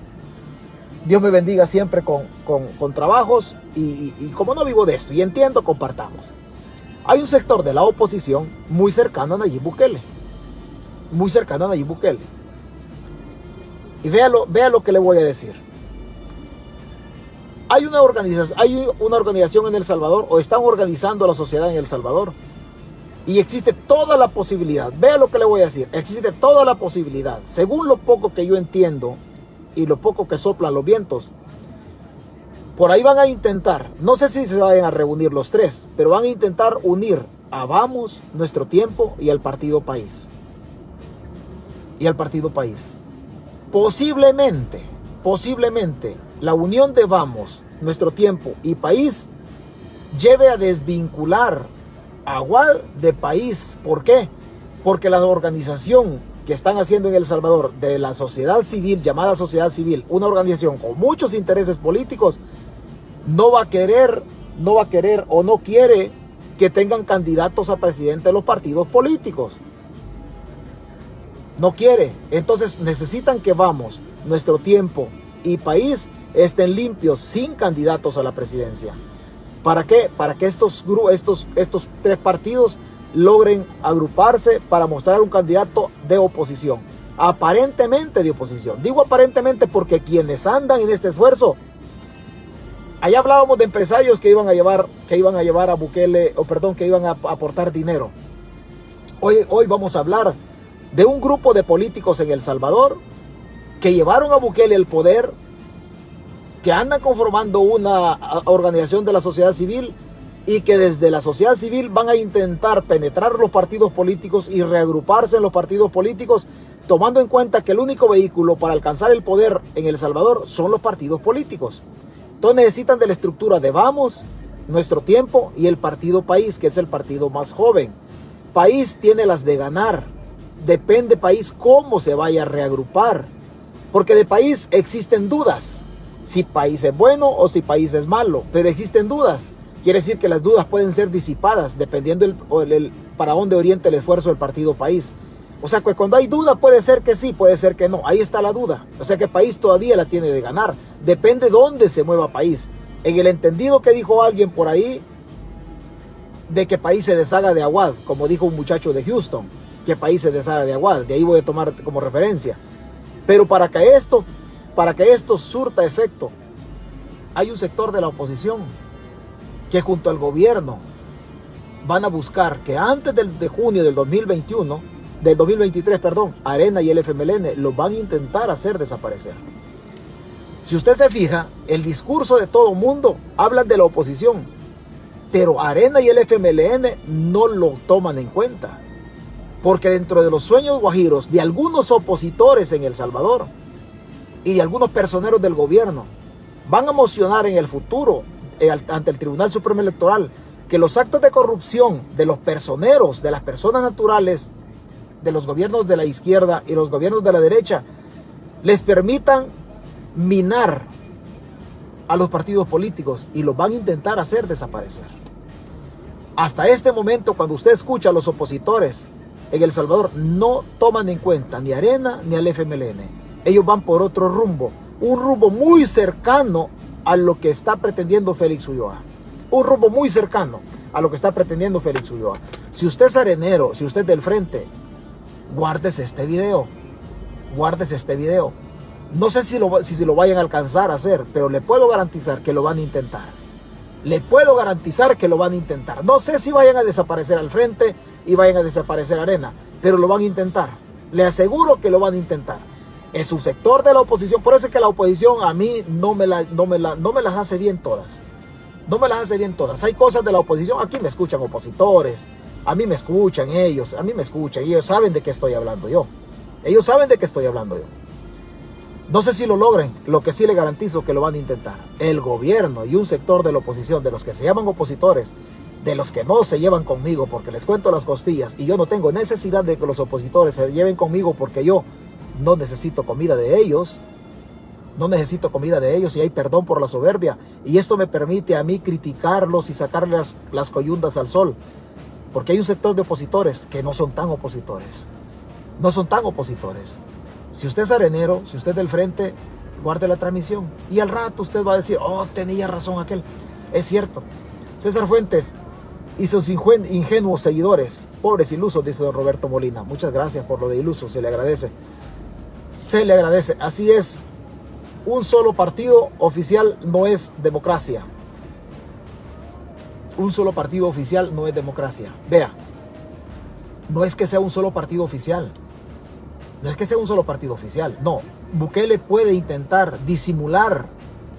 A: Dios me bendiga siempre con, con, trabajos y, como no vivo de esto y entiendo, compartamos. Hay un sector de la oposición muy cercano a Nayib Bukele. Muy cercano a Nayib Bukele. Y vea lo, vea lo que le voy a decir. Hay una, organización, hay una organización en El Salvador o están organizando la sociedad en El Salvador y existe toda la posibilidad, vea lo que le voy a decir, existe toda la posibilidad, según lo poco que yo entiendo y lo poco que soplan los vientos, por ahí van a intentar, no sé si se vayan a reunir los tres, pero van a intentar unir a Vamos, Nuestro Tiempo y al Partido País. Y al Partido País. Posiblemente, posiblemente, la unión de Vamos, Nuestro Tiempo y País lleve a desvincular agua de país. ¿Por qué? Porque la organización que están haciendo en El Salvador de la sociedad civil, llamada sociedad civil, una organización con muchos intereses políticos, no va a querer, no va a querer o no quiere que tengan candidatos a presidente de los partidos políticos. No quiere. Entonces necesitan que vamos, nuestro tiempo y país estén limpios sin candidatos a la presidencia. ¿Para qué? Para que estos, estos, estos tres partidos logren agruparse para mostrar un candidato de oposición. Aparentemente de oposición. Digo aparentemente porque quienes andan en este esfuerzo, allá hablábamos de empresarios que iban a llevar, que iban a llevar a Bukele, o perdón, que iban a aportar dinero. Hoy, hoy vamos a hablar de un grupo de políticos en El Salvador que llevaron a Bukele el poder que andan conformando una organización de la sociedad civil y que desde la sociedad civil van a intentar penetrar los partidos políticos y reagruparse en los partidos políticos tomando en cuenta que el único vehículo para alcanzar el poder en El Salvador son los partidos políticos. Entonces necesitan de la estructura de Vamos, Nuestro Tiempo y el Partido País, que es el partido más joven. País tiene las de ganar. Depende país cómo se vaya a reagrupar. Porque de país existen dudas. Si país es bueno o si país es malo. Pero existen dudas. Quiere decir que las dudas pueden ser disipadas dependiendo el, para dónde oriente el esfuerzo del partido país. O sea que cuando hay duda puede ser que sí, puede ser que no. Ahí está la duda. O sea que país todavía la tiene de ganar. Depende dónde se mueva país. En el entendido que dijo alguien por ahí de que país se deshaga de Aguad, como dijo un muchacho de Houston, que país se deshaga de Aguad. De ahí voy a tomar como referencia. Pero para que esto, para que esto surta efecto, hay un sector de la oposición que junto al gobierno van a buscar que antes del, de junio del 2021, del 2023, perdón, Arena y el FMLN lo van a intentar hacer desaparecer. Si usted se fija, el discurso de todo mundo habla de la oposición, pero Arena y el FMLN no lo toman en cuenta. Porque dentro de los sueños guajiros de algunos opositores en El Salvador y algunos personeros del gobierno, van a mocionar en el futuro eh, ante el Tribunal Supremo Electoral que los actos de corrupción de los personeros, de las personas naturales, de los gobiernos de la izquierda y los gobiernos de la derecha, les permitan minar a los partidos políticos y los van a intentar hacer desaparecer. Hasta este momento, cuando usted escucha a los opositores en El Salvador, no toman en cuenta ni Arena ni al FMLN. Ellos van por otro rumbo, un rumbo muy cercano a lo que está pretendiendo Félix Ulloa. Un rumbo muy cercano a lo que está pretendiendo Félix Ulloa. Si usted es arenero, si usted es del frente, guárdese este video. Guárdese este video. No sé si, lo, si, lo vayan a alcanzar a hacer, pero le puedo garantizar que lo van a intentar. Le puedo garantizar que lo van a intentar. No sé si vayan a desaparecer al frente y vayan a desaparecer Arena, pero lo van a intentar. Le aseguro que lo van a intentar es un sector de la oposición. Por eso es que la oposición a mí no me, la, no, me la, no me las hace bien todas. No me las hace bien todas. Hay cosas de la oposición. Aquí me escuchan opositores. A mí me escuchan ellos. A mí me escuchan. Ellos saben de qué estoy hablando yo. Ellos saben de qué estoy hablando yo. No sé si lo logren. Lo que sí le garantizo que lo van a intentar. El gobierno y un sector de la oposición, de los que se llaman opositores, de los que no se llevan conmigo porque les cuento las costillas y yo no tengo necesidad de que los opositores se lleven conmigo porque yo no necesito comida de ellos, no necesito comida de ellos y hay perdón por la soberbia. Y esto me permite a mí criticarlos y sacarles las, coyundas al sol. Porque hay un sector de opositores que no son tan opositores. No son tan opositores. Si usted es arenero, si usted es del frente, guarde la transmisión. Y al rato usted va a decir, oh, tenía razón aquel. Es cierto. César Fuentes y sus ingenuos seguidores, pobres ilusos, dice don Roberto Molina. Muchas gracias por lo de iluso, se le agradece se le agradece. Así es, un solo partido oficial no es democracia. Un solo partido oficial no es democracia. Vea, no es que sea un solo partido oficial. No es que sea un solo partido oficial. No, Bukele puede intentar disimular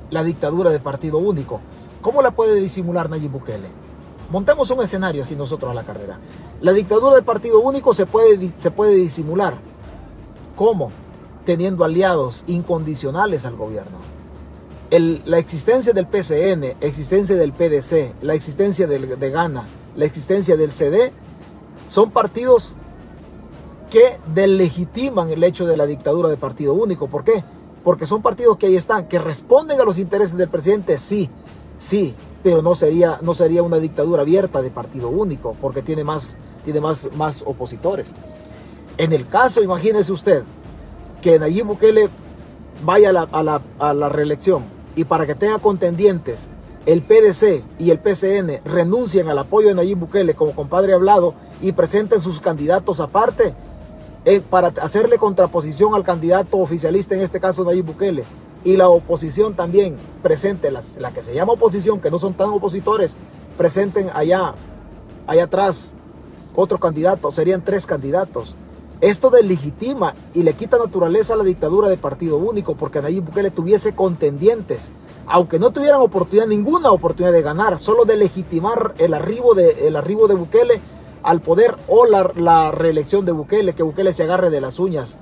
A: la dictadura de partido único. ¿Cómo la puede disimular Nayib Bukele? Montemos un escenario así nosotros a la carrera. La dictadura de partido único se puede, se puede disimular. ¿Cómo? Teniendo aliados incondicionales al gobierno. la existencia del PCN, existencia del PDC, la existencia de Gana, la existencia del CD, son partidos que delegitiman el hecho de la dictadura de partido único. ¿Por qué? Porque son partidos que ahí están, que responden a los intereses del presidente, sí, sí, pero no sería, no sería una dictadura abierta de partido único, porque tiene más, tiene más, más opositores. En el caso, imagínese usted, que Nayib Bukele vaya a la, reelección y para que tenga contendientes el PDC y el PCN renuncien al apoyo de Nayib Bukele como compadre hablado y presenten sus candidatos aparte eh, para hacerle contraposición al candidato oficialista, en este caso Nayib Bukele, y la oposición también presente, la, la que se llama oposición, que no son tan opositores, presenten allá, allá atrás otro candidato, serían tres candidatos. Esto delegitima y le quita naturaleza a la dictadura de partido único porque Nayib Bukele tuviese contendientes, aunque no tuvieran oportunidad, ninguna oportunidad de ganar, solo de legitimar el arribo de, el arribo de Bukele al poder o la, la reelección de Bukele, que Bukele se agarre de las uñas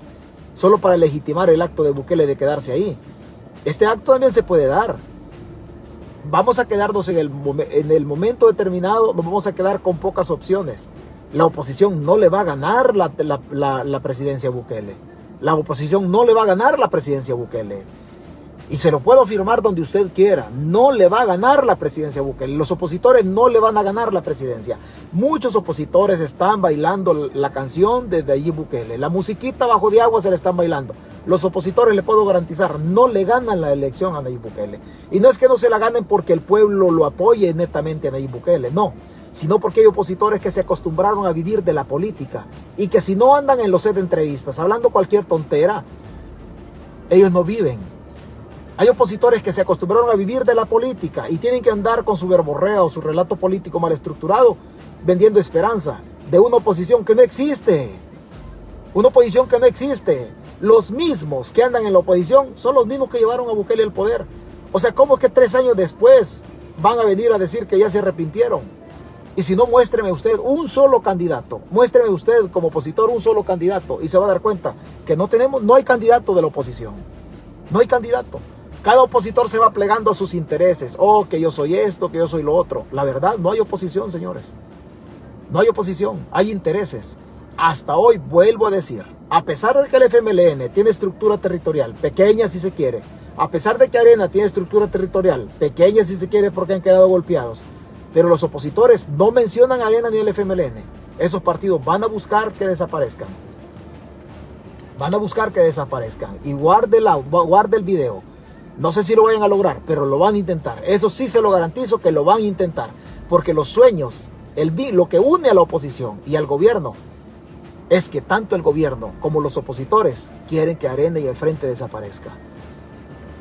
A: solo para legitimar el acto de Bukele de quedarse ahí. Este acto también se puede dar. Vamos a quedarnos en el, en el momento determinado, nos vamos a quedar con pocas opciones. La oposición no le va a ganar la, la, la presidencia Bukele. La oposición no le va a ganar la presidencia Bukele. Y se lo puedo afirmar donde usted quiera. No le va a ganar la presidencia Bukele. Los opositores no le van a ganar la presidencia. Muchos opositores están bailando la canción desde allí Bukele. La musiquita bajo de agua se le están bailando. Los opositores le puedo garantizar, no le ganan la elección a Nayib Bukele. Y no es que no se la ganen porque el pueblo lo apoye netamente a Nayib Bukele. No sino porque hay opositores que se acostumbraron a vivir de la política y que si no andan en los set de entrevistas hablando cualquier tontera, ellos no viven. Hay opositores que se acostumbraron a vivir de la política y tienen que andar con su verborrea o su relato político mal estructurado, vendiendo esperanza de una oposición que no existe. Una oposición que no existe. Los mismos que andan en la oposición son los mismos que llevaron a Bukele al poder. O sea, ¿cómo que tres años después van a venir a decir que ya se arrepintieron? Y si no, muéstreme usted un solo candidato. Muéstreme usted como opositor un solo candidato y se va a dar cuenta que no tenemos, no hay candidato de la oposición. No hay candidato. Cada opositor se va plegando a sus intereses. Oh, que yo soy esto, que yo soy lo otro. La verdad, no hay oposición, señores. No hay oposición, hay intereses. Hasta hoy vuelvo a decir, a pesar de que el FMLN tiene estructura territorial, pequeña si se quiere, a pesar de que Arena tiene estructura territorial, pequeña si se quiere porque han quedado golpeados, pero los opositores no mencionan a Arena ni el FMLN. Esos partidos van a buscar que desaparezcan. Van a buscar que desaparezcan. Y guarde, guarde el video. No sé si lo vayan a lograr, pero lo van a intentar. Eso sí se lo garantizo que lo van a intentar. Porque los sueños, el, lo que une a la oposición y al gobierno, es que tanto el gobierno como los opositores quieren que Arena y el Frente desaparezca.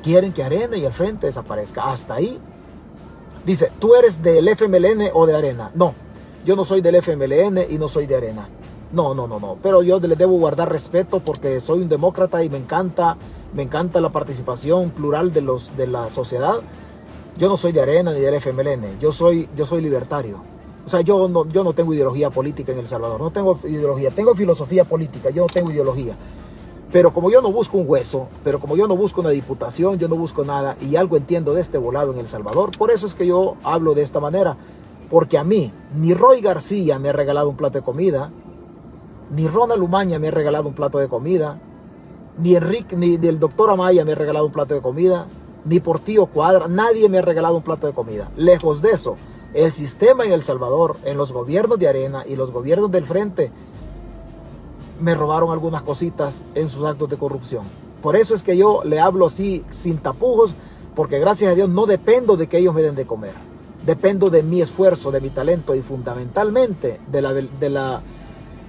A: Quieren que Arena y el Frente desaparezca. Hasta ahí. Dice, ¿tú eres del FMLN o de Arena? No, yo no soy del FMLN y no soy de Arena. No, no, no, no. Pero yo le debo guardar respeto porque soy un demócrata y me encanta me encanta la participación plural de, los, de la sociedad. Yo no soy de Arena ni del FMLN, yo soy, yo soy libertario. O sea, yo no, yo no tengo ideología política en El Salvador, no tengo ideología, tengo filosofía política, yo no tengo ideología. Pero como yo no busco un hueso, pero como yo no busco una diputación, yo no busco nada y algo entiendo de este volado en El Salvador, por eso es que yo hablo de esta manera. Porque a mí, ni Roy García me ha regalado un plato de comida, ni Ronald Umaña me ha regalado un plato de comida, ni Enrique, ni, el doctor Amaya me ha regalado un plato de comida, ni Portillo Cuadra, nadie me ha regalado un plato de comida. Lejos de eso, el sistema en El Salvador, en los gobiernos de Arena y los gobiernos del Frente, me robaron algunas cositas en sus actos de corrupción. Por eso es que yo le hablo así, sin tapujos, porque gracias a Dios no dependo de que ellos me den de comer. Dependo de mi esfuerzo, de mi talento y fundamentalmente de la,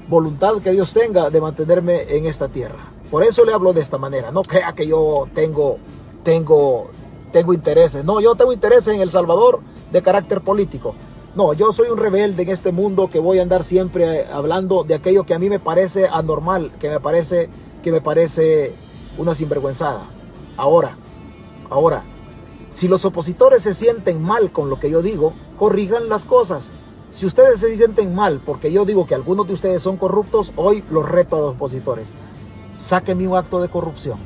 A: voluntad que Dios tenga de mantenerme en esta tierra. Por eso le hablo de esta manera. No crea que yo tengo, tengo, tengo intereses. No, yo tengo intereses en El Salvador de carácter político. No, yo soy un rebelde en este mundo que voy a andar siempre hablando de aquello que a mí me parece anormal, que me parece, que me parece una sinvergüenzada. Ahora, ahora, si los opositores se sienten mal con lo que yo digo, corrijan las cosas. Si ustedes se sienten mal porque yo digo que algunos de ustedes son corruptos, hoy los reto a los opositores sáqueme un acto de corrupción.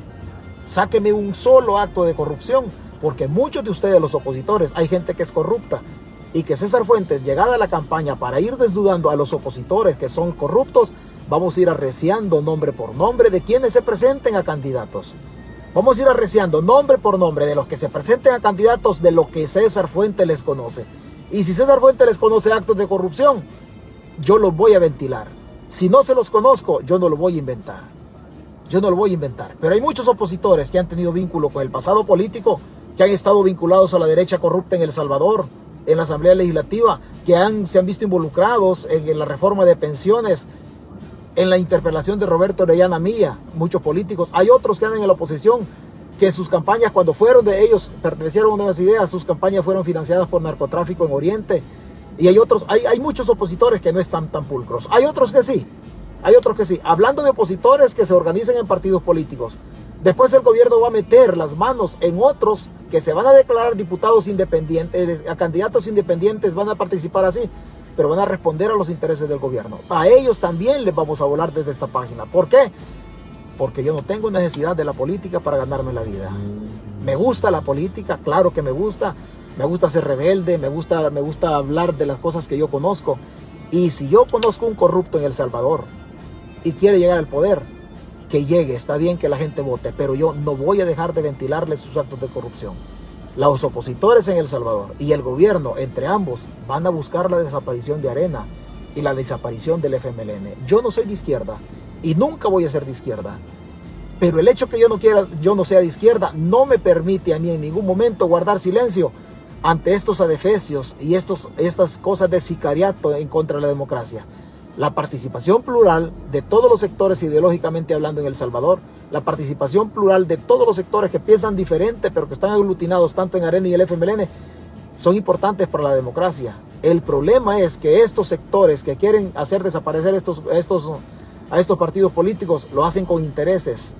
A: Sáqueme un solo acto de corrupción, porque muchos de ustedes, los opositores, hay gente que es corrupta. Y que César Fuentes, llegada a la campaña para ir desnudando a los opositores que son corruptos, vamos a ir arreciando nombre por nombre de quienes se presenten a candidatos. Vamos a ir arreciando nombre por nombre de los que se presenten a candidatos de lo que César Fuentes les conoce. Y si César Fuentes les conoce actos de corrupción, yo los voy a ventilar. Si no se los conozco, yo no lo voy a inventar. Yo no lo voy a inventar. Pero hay muchos opositores que han tenido vínculo con el pasado político, que han estado vinculados a la derecha corrupta en El Salvador, en la Asamblea Legislativa, que han, se han visto involucrados en, la reforma de pensiones, en la interpelación de Roberto Orellana Mía, muchos políticos. Hay otros que andan en la oposición, que sus campañas, cuando fueron de ellos, pertenecieron a nuevas ideas, sus campañas fueron financiadas por narcotráfico en Oriente. Y hay otros, hay, hay muchos opositores que no están tan pulcros. Hay otros que sí, hay otros que sí. Hablando de opositores que se organizan en partidos políticos. Después el gobierno va a meter las manos en otros que se van a declarar diputados independientes, a candidatos independientes, van a participar así, pero van a responder a los intereses del gobierno. A ellos también les vamos a volar desde esta página. ¿Por qué? porque yo no tengo necesidad de la política para ganarme la vida. Me gusta la política, claro que me gusta. Me gusta ser rebelde, me gusta, me gusta hablar de las cosas que yo conozco. Y si yo conozco un corrupto en El Salvador y quiere llegar al poder, que llegue, está bien que la gente vote, pero yo no voy a dejar de ventilarle sus actos de corrupción. Los opositores en El Salvador y el gobierno, entre ambos, van a buscar la desaparición de Arena y la desaparición del FMLN. Yo no soy de izquierda y nunca voy a ser de izquierda. Pero el hecho que yo no quiera, yo no sea de izquierda, no me permite a mí en ningún momento guardar silencio ante estos adefesios y estos, estas cosas de sicariato en contra de la democracia la participación plural de todos los sectores ideológicamente hablando en El Salvador, la participación plural de todos los sectores que piensan diferente pero que están aglutinados tanto en Arena y el FMLN, son importantes para la democracia. El problema es que estos sectores que quieren hacer desaparecer estos, estos, a estos partidos políticos lo hacen con intereses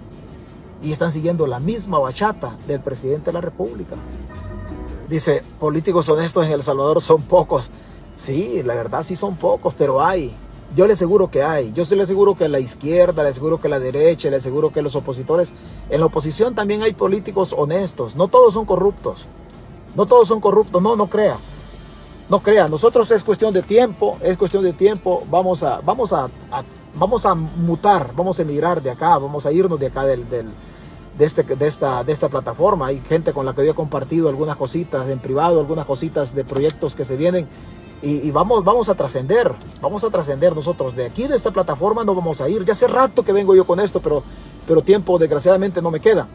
A: y están siguiendo la misma bachata del presidente de la República. Dice, políticos honestos en El Salvador son pocos. Sí, la verdad sí son pocos, pero hay. Yo le aseguro que hay. Yo sí le aseguro que la izquierda, le aseguro que la derecha, le aseguro que los opositores. En la oposición también hay políticos honestos. No todos son corruptos. No todos son corruptos. No, no crea. No crea. Nosotros es cuestión de tiempo. Es cuestión de tiempo. Vamos a, vamos a, vamos a mutar. Vamos a emigrar de acá. Vamos a irnos de acá de, este, de, esta, de esta plataforma. Hay gente con la que yo compartido algunas cositas en privado, algunas cositas de proyectos que se vienen y, vamos, vamos a trascender, vamos a trascender nosotros. De aquí, de esta plataforma, no vamos a ir. Ya hace rato que vengo yo con esto, pero, pero tiempo desgraciadamente no me queda.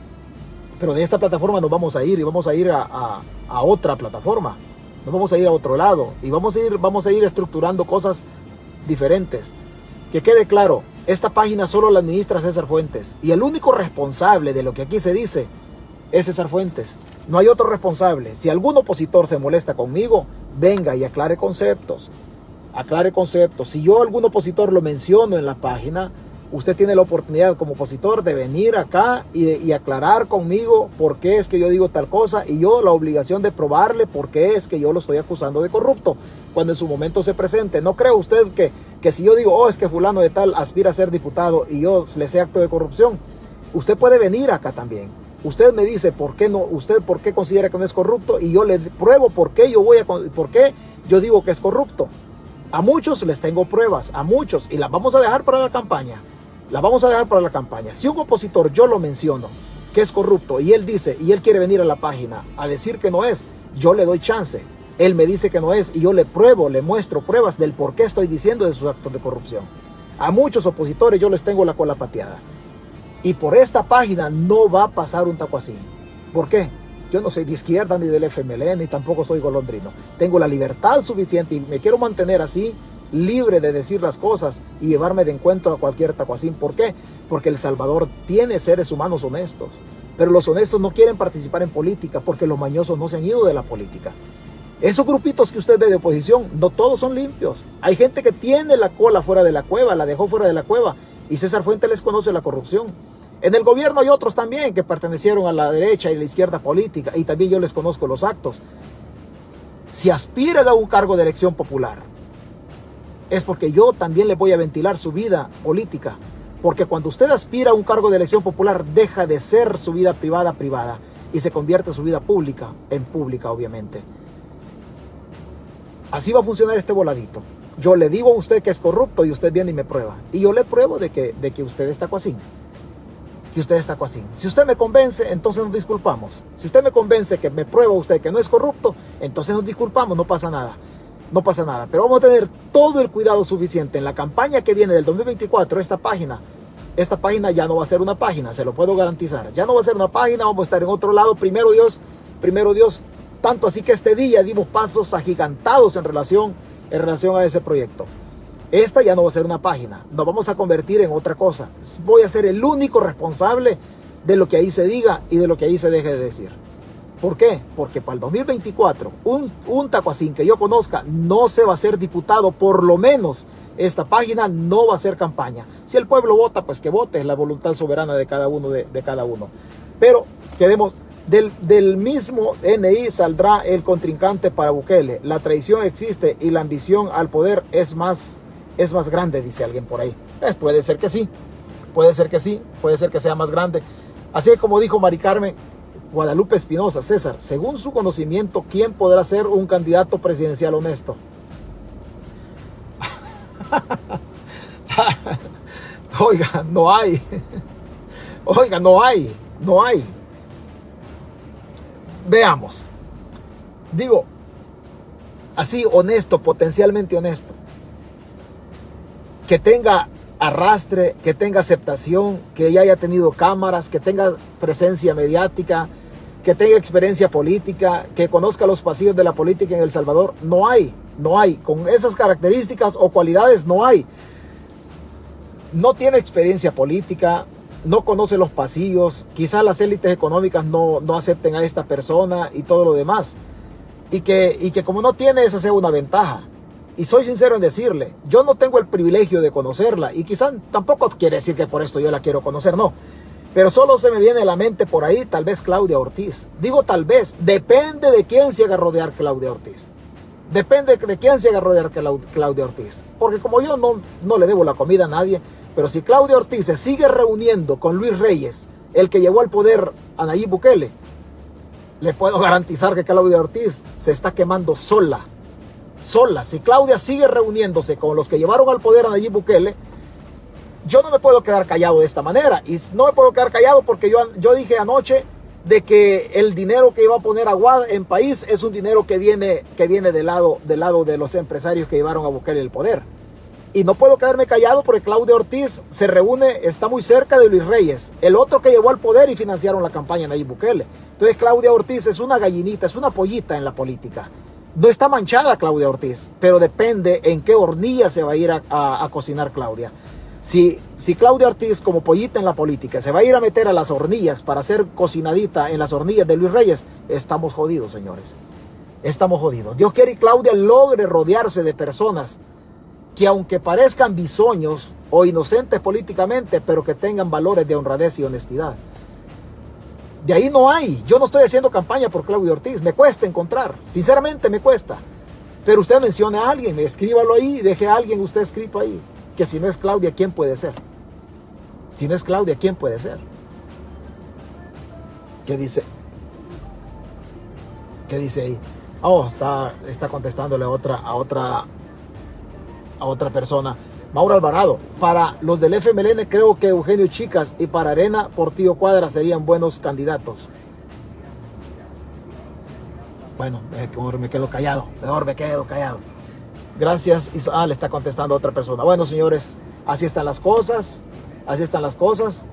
A: Pero de esta plataforma nos vamos a ir y vamos a ir a, a, otra plataforma. Nos vamos a ir a otro lado y vamos a ir, vamos a ir estructurando cosas diferentes. Que quede claro, esta página solo la administra César Fuentes y el único responsable de lo que aquí se dice es César Fuentes. No hay otro responsable. Si algún opositor se molesta conmigo, venga y aclare conceptos. Aclare conceptos. Si yo algún opositor lo menciono en la página, usted tiene la oportunidad como opositor de venir acá y, aclarar conmigo por qué es que yo digo tal cosa y yo la obligación de probarle por qué es que yo lo estoy acusando de corrupto cuando en su momento se presente. ¿No cree usted que, que si yo digo, oh, es que fulano de tal aspira a ser diputado y yo le sé acto de corrupción, usted puede venir acá también Usted me dice por qué no, usted por qué considera que no es corrupto y yo le pruebo por qué yo voy a, por qué yo digo que es corrupto. A muchos les tengo pruebas, a muchos, y las vamos a dejar para la campaña. Las vamos a dejar para la campaña. Si un opositor yo lo menciono que es corrupto y él dice y él quiere venir a la página a decir que no es, yo le doy chance. Él me dice que no es y yo le pruebo, le muestro pruebas del por qué estoy diciendo de sus actos de corrupción. A muchos opositores yo les tengo la cola pateada. Y por esta página no va a pasar un taco así. ¿Por qué? Yo no soy de izquierda ni del FMLN ni tampoco soy golondrino. Tengo la libertad suficiente y me quiero mantener así, libre de decir las cosas y llevarme de encuentro a cualquier tacuacín. ¿Por qué? Porque El Salvador tiene seres humanos honestos. Pero los honestos no quieren participar en política porque los mañosos no se han ido de la política. Esos grupitos que usted ve de oposición, no todos son limpios. Hay gente que tiene la cola fuera de la cueva, la dejó fuera de la cueva y César Fuentes les conoce la corrupción. En el gobierno hay otros también que pertenecieron a la derecha y la izquierda política y también yo les conozco los actos. Si aspiran a un cargo de elección popular, es porque yo también le voy a ventilar su vida política. Porque cuando usted aspira a un cargo de elección popular, deja de ser su vida privada privada y se convierte su vida pública en pública, obviamente. Así va a funcionar este voladito. Yo le digo a usted que es corrupto y usted viene y me prueba. Y yo le pruebo de que, de que usted está así. Que usted está así. Si usted me convence, entonces nos disculpamos. Si usted me convence que me prueba usted que no es corrupto, entonces nos disculpamos, no pasa nada. No pasa nada. Pero vamos a tener todo el cuidado suficiente en la campaña que viene del 2024. Esta página, esta página ya no va a ser una página, se lo puedo garantizar. Ya no va a ser una página, vamos a estar en otro lado. Primero Dios, primero Dios. Tanto así que este día dimos pasos agigantados en relación en relación a ese proyecto. Esta ya no va a ser una página, nos vamos a convertir en otra cosa. Voy a ser el único responsable de lo que ahí se diga y de lo que ahí se deje de decir. ¿Por qué? Porque para el 2024, un, un tacuacín que yo conozca no se va a ser diputado, por lo menos esta página no va a ser campaña. Si el pueblo vota, pues que vote, es la voluntad soberana de cada uno, de, cada uno. Pero quedemos del, mismo NI saldrá el contrincante para Bukele. La traición existe y la ambición al poder es más, es más grande, dice alguien por ahí. Eh, puede ser que sí. puede ser que sí, puede ser que sea más grande. Así como dijo Mari Carmen Guadalupe Espinosa, César, según su conocimiento, ¿quién podrá ser un candidato presidencial honesto? Oiga, no hay. Oiga, no hay. No hay. Veamos. Digo, así honesto, potencialmente honesto. Que tenga arrastre, que tenga aceptación, que ya haya tenido cámaras, que tenga presencia mediática, que tenga experiencia política, que conozca los pasillos de la política en El Salvador. No hay, no hay. Con esas características o cualidades no hay. No tiene experiencia política, no conoce los pasillos, quizás las élites económicas no, no acepten a esta persona y todo lo demás. Y que, y que como no tiene, esa sea una ventaja. Y soy sincero en decirle, yo no tengo el privilegio de conocerla y quizás tampoco quiere decir que por esto yo la quiero conocer, no. Pero solo se me viene a la mente por ahí tal vez Claudia Ortiz. Digo tal vez, depende de quién se haga rodear Claudia Ortiz. Depende de quién se haga rodear Claudia Ortiz. Porque como yo no, no le debo la comida a nadie, pero si Claudia Ortiz se sigue reuniendo con Luis Reyes, el que llevó al poder a Nayib Bukele, le puedo garantizar que Claudia Ortiz se está quemando sola sola. Si Claudia sigue reuniéndose con los que llevaron al poder a Nayib Bukele, yo no me puedo quedar callado de esta manera. Y no me puedo quedar callado porque yo, yo dije anoche de que el dinero que iba a poner Aguad en país es un dinero que viene, que viene del, lado, del lado de los empresarios que llevaron a Bukele el poder. Y no puedo quedarme callado porque Claudia Ortiz se reúne, está muy cerca de Luis Reyes, el otro que llevó al poder y financiaron la campaña de Nayib Bukele. Entonces Claudia Ortiz es una gallinita, es una pollita en la política. No está manchada Claudia Ortiz, pero depende en qué hornilla se va a ir a, cocinar Claudia. Si, si, Claudia Ortiz, como pollita en la política, se va a ir a meter a las hornillas para ser cocinadita en las hornillas de Luis Reyes, estamos jodidos, señores. Estamos jodidos. Dios quiere que Claudia logre rodearse de personas que aunque parezcan bisoños o inocentes políticamente, pero que tengan valores de honradez y honestidad. De ahí no hay. Yo no estoy haciendo campaña por Claudio Ortiz. Me cuesta encontrar. Sinceramente me cuesta. Pero usted mencione a alguien, escríbalo ahí, deje a alguien usted escrito ahí. Que si no es Claudia, ¿quién puede ser? Si no es Claudia, ¿quién puede ser? ¿Qué dice? ¿Qué dice ahí? Oh, está, está contestándole a otra, a otra, a otra persona. Mauro Alvarado. Para los del FMLN creo que Eugenio Chicas y para Arena Portillo Cuadra serían buenos candidatos. Bueno, mejor me quedo callado, mejor me quedo callado. Gracias. Ah, le está contestando otra persona. Bueno, señores, así están las cosas. Así están las cosas.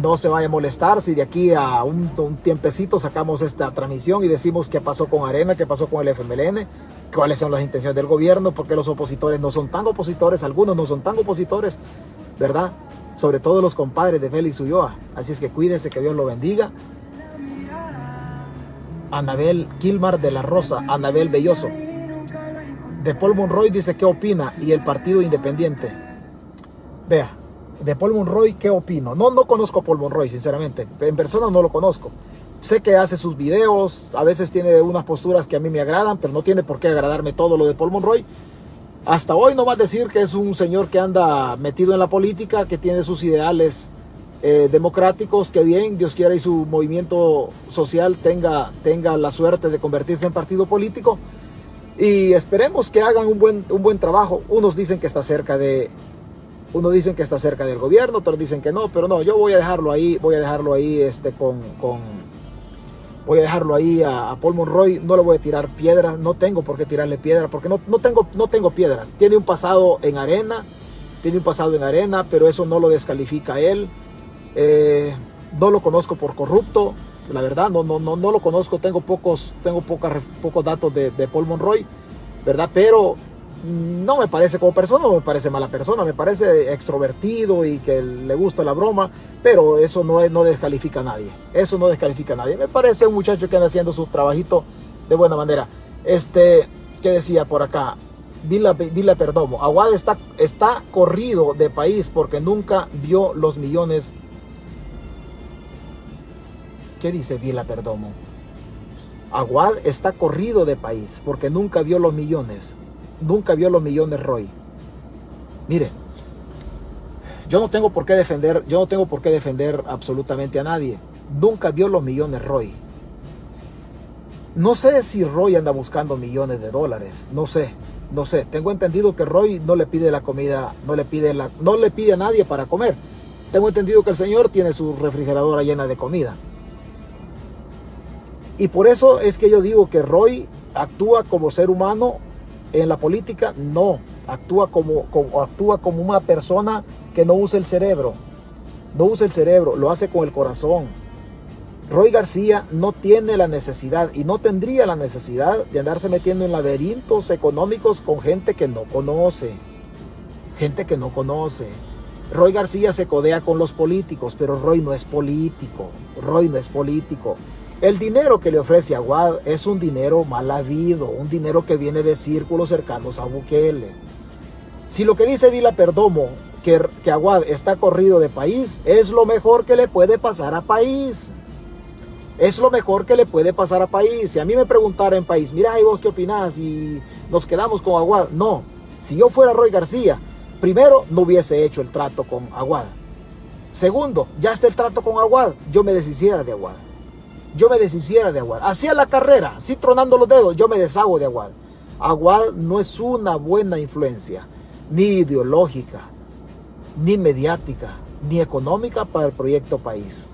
A: No se vaya a molestar si de aquí a un, tiempecito sacamos esta transmisión y decimos qué pasó con Arena, qué pasó con el FMLN cuáles son las intenciones del gobierno, porque los opositores no son tan opositores, algunos no son tan opositores, ¿verdad? Sobre todo los compadres de Félix Ulloa. Así es que cuídense, que Dios lo bendiga. Anabel Kilmar de la Rosa, Anabel Belloso. De Paul Monroy dice qué opina y el Partido Independiente. Vea, de Paul Monroy, ¿qué opino? No, no conozco Paul Monroy, sinceramente. En persona no lo conozco. Sé que hace sus videos, a veces tiene unas posturas que a mí me agradan, pero no tiene por qué agradarme todo lo de Paul Monroy. Hasta hoy no va a decir que es un señor que anda metido en la política, que tiene sus ideales eh, democráticos, que bien, Dios quiera y su movimiento social tenga, tenga la suerte de convertirse en partido político. Y esperemos que hagan un buen, un buen trabajo. Unos dicen que está cerca de, unos dicen que está cerca del gobierno, otros dicen que no, pero no, yo voy a dejarlo ahí, voy a dejarlo ahí este, con, voy a dejarlo ahí a, Paul Monroy, no le voy a tirar piedra, no tengo por qué tirarle piedra, porque no, no, tengo, no tengo piedra. Tiene un pasado en arena, tiene un pasado en arena, pero eso no lo descalifica a él. Eh, no lo conozco por corrupto, la verdad, no, no, no, no lo conozco, tengo pocos, tengo pocos datos de, de Paul Monroy, ¿verdad? Pero no me parece como persona, no me parece mala persona, me parece extrovertido y que le gusta la broma, pero eso no, es, no descalifica a nadie, eso no descalifica a nadie. Me parece un muchacho que anda haciendo su trabajito de buena manera. Este, ¿qué decía por acá? Vila, Vila Perdomo, Aguad está, está corrido de país porque nunca vio los millones. ¿Qué dice Vila Perdomo? Aguad está corrido de país porque nunca vio los millones nunca vio los millones Roy. Mire, Yo no tengo por qué defender, yo no tengo por qué defender absolutamente a nadie. Nunca vio los millones Roy. No sé si Roy anda buscando millones de dólares, no sé, no sé. Tengo entendido que Roy no le pide la comida, no le pide la, no le pide a nadie para comer. Tengo entendido que el señor tiene su refrigeradora llena de comida. Y por eso es que yo digo que Roy actúa como ser humano en la política, no, actúa como, actúa como una persona que no usa el cerebro, no usa el cerebro, lo hace con el corazón. Roy García no tiene la necesidad y no tendría la necesidad de andarse metiendo en laberintos económicos con gente que no conoce, gente que no conoce. Roy García se codea con los políticos, pero Roy no es político, Roy no es político. El dinero que le ofrece Aguad es un dinero mal habido, un dinero que viene de círculos cercanos a Bukele. Si lo que dice Vila Perdomo, que, que Aguad está corrido de país, es lo mejor que le puede pasar a país. Es lo mejor que le puede pasar a país. Si a mí me preguntara en país, mira, ¿y vos qué opinás? Y nos quedamos con Aguad. No, si yo fuera Roy García, primero no hubiese hecho el trato con Aguad. Segundo, ya está el trato con Aguad, yo me deshiciera de Aguad yo me deshiciera de Aguad. Hacía la carrera, así tronando los dedos, yo me deshago de Aguad. Aguad no es una buena influencia, ni ideológica, ni mediática, ni económica para el proyecto país.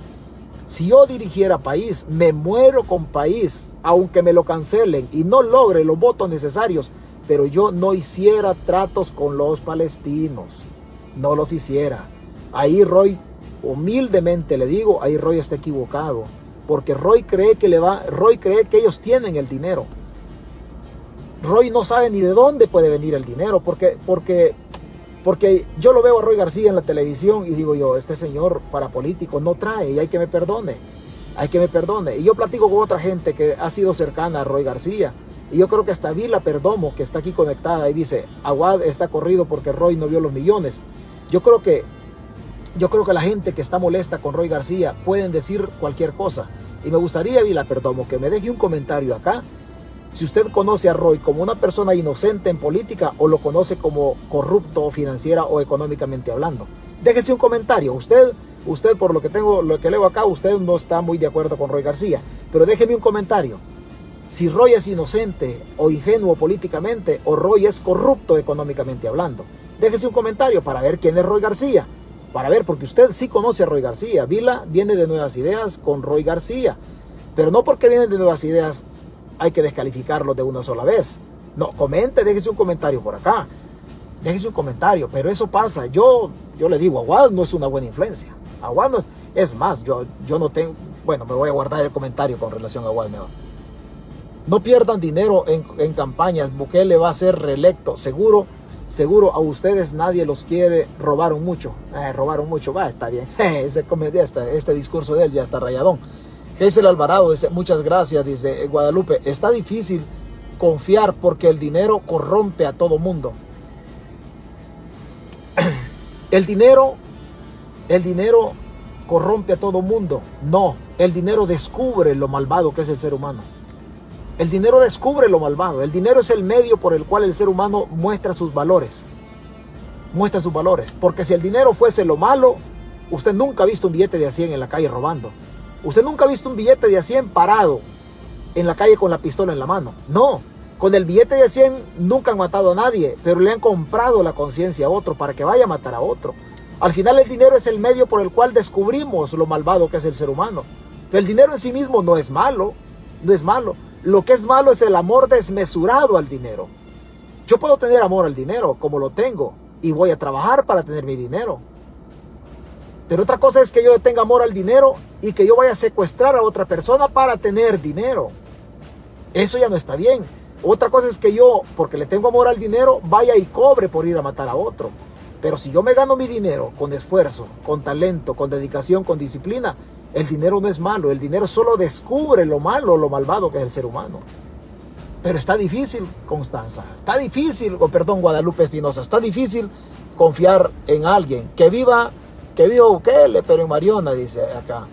A: Si yo dirigiera país, me muero con país, aunque me lo cancelen y no logre los votos necesarios, pero yo no hiciera tratos con los palestinos. No los hiciera. Ahí Roy, humildemente le digo, ahí Roy está equivocado porque Roy cree que le va, Roy cree que ellos tienen el dinero. Roy no sabe ni de dónde puede venir el dinero, porque, porque, porque yo lo veo a Roy García en la televisión y digo yo, este señor para político no trae y hay que me perdone, hay que me perdone. Y yo platico con otra gente que ha sido cercana a Roy García. Y yo creo que hasta Vila Perdomo, que está aquí conectada, y dice, Aguad está corrido porque Roy no vio los millones. Yo creo que yo creo que la gente que está molesta con Roy García pueden decir cualquier cosa. Y me gustaría, Vila Perdomo, que me deje un comentario acá. Si usted conoce a Roy como una persona inocente en política o lo conoce como corrupto financiera o económicamente hablando. Déjese un comentario. Usted, usted por lo que tengo, lo que leo acá, usted no está muy de acuerdo con Roy García. Pero déjeme un comentario. Si Roy es inocente o ingenuo políticamente o Roy es corrupto económicamente hablando. Déjese un comentario para ver quién es Roy García para ver, porque usted sí conoce a Roy García. Vila viene de Nuevas Ideas con Roy García. Pero no porque viene de Nuevas Ideas hay que descalificarlo de una sola vez. No, comente, déjese un comentario por acá. Déjese un comentario, pero eso pasa. Yo, yo le digo, Aguad no es una buena influencia. Aguad no es, es más, yo, yo no tengo, bueno, me voy a guardar el comentario con relación a Aguad. No pierdan dinero en, en campañas. Bukele va a ser reelecto, seguro Seguro a ustedes nadie los quiere, robaron mucho. Eh, robaron mucho, va, está bien. Ese este, este discurso de él ya está rayadón. Gesel Alvarado muchas gracias, dice Guadalupe. Está difícil confiar porque el dinero corrompe a todo mundo. El dinero, el dinero corrompe a todo mundo. No, el dinero descubre lo malvado que es el ser humano. El dinero descubre lo malvado. El dinero es el medio por el cual el ser humano muestra sus valores. Muestra sus valores. Porque si el dinero fuese lo malo, usted nunca ha visto un billete de a 100 en la calle robando. Usted nunca ha visto un billete de a 100 parado en la calle con la pistola en la mano. No. Con el billete de a 100 nunca han matado a nadie, pero le han comprado la conciencia a otro para que vaya a matar a otro. Al final el dinero es el medio por el cual descubrimos lo malvado que es el ser humano. Pero el dinero en sí mismo no es malo, no es malo. Lo que es malo es el amor desmesurado al dinero. Yo puedo tener amor al dinero como lo tengo y voy a trabajar para tener mi dinero. Pero otra cosa es que yo tenga amor al dinero y que yo vaya a secuestrar a otra persona para tener dinero. Eso ya no está bien. Otra cosa es que yo, porque le tengo amor al dinero, vaya y cobre por ir a matar a otro. Pero si yo me gano mi dinero con esfuerzo, con talento, con dedicación, con disciplina, el dinero no es malo, el dinero solo descubre lo malo, lo malvado que es el ser humano. Pero está difícil, Constanza, está difícil, o perdón, Guadalupe Espinosa, está difícil confiar en alguien que viva, que viva Bukele, pero en Mariona, dice acá.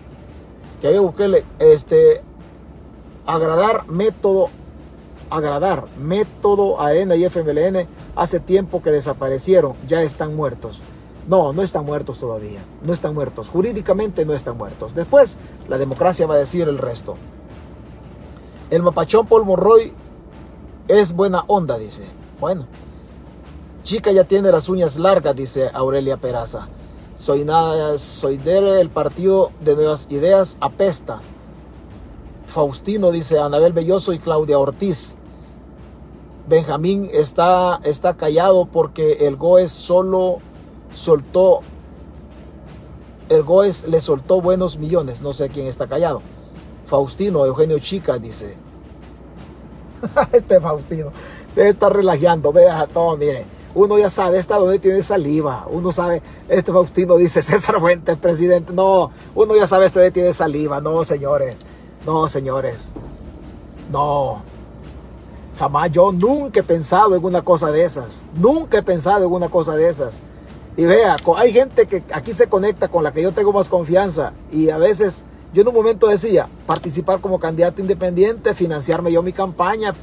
A: Que viva Bukele, este, agradar método, agradar método Arena y FMLN hace tiempo que desaparecieron, ya están muertos. No, no están muertos todavía. No están muertos. Jurídicamente no están muertos. Después la democracia va a decir el resto. El mapachón Paul Monroy es buena onda, dice. Bueno. Chica ya tiene las uñas largas, dice Aurelia Peraza. Soy nada, soy del partido de Nuevas Ideas, apesta. Faustino dice Anabel Belloso y Claudia Ortiz. Benjamín está, está callado porque el Goes solo soltó, el Goes le soltó buenos millones. No sé quién está callado. Faustino, Eugenio Chica dice. este Faustino debe estar relajando. Vea todo, mire. Uno ya sabe hasta dónde tiene saliva. Uno sabe, este Faustino dice César Fuentes, presidente. No, uno ya sabe hasta dónde tiene saliva. No, señores. No, señores. No. Jamás yo nunca he pensado en una cosa de esas. Nunca he pensado en una cosa de esas. Y vea, hay gente que aquí se conecta con la que yo tengo más confianza. Y a veces yo en un momento decía, participar como candidato independiente, financiarme yo mi campaña,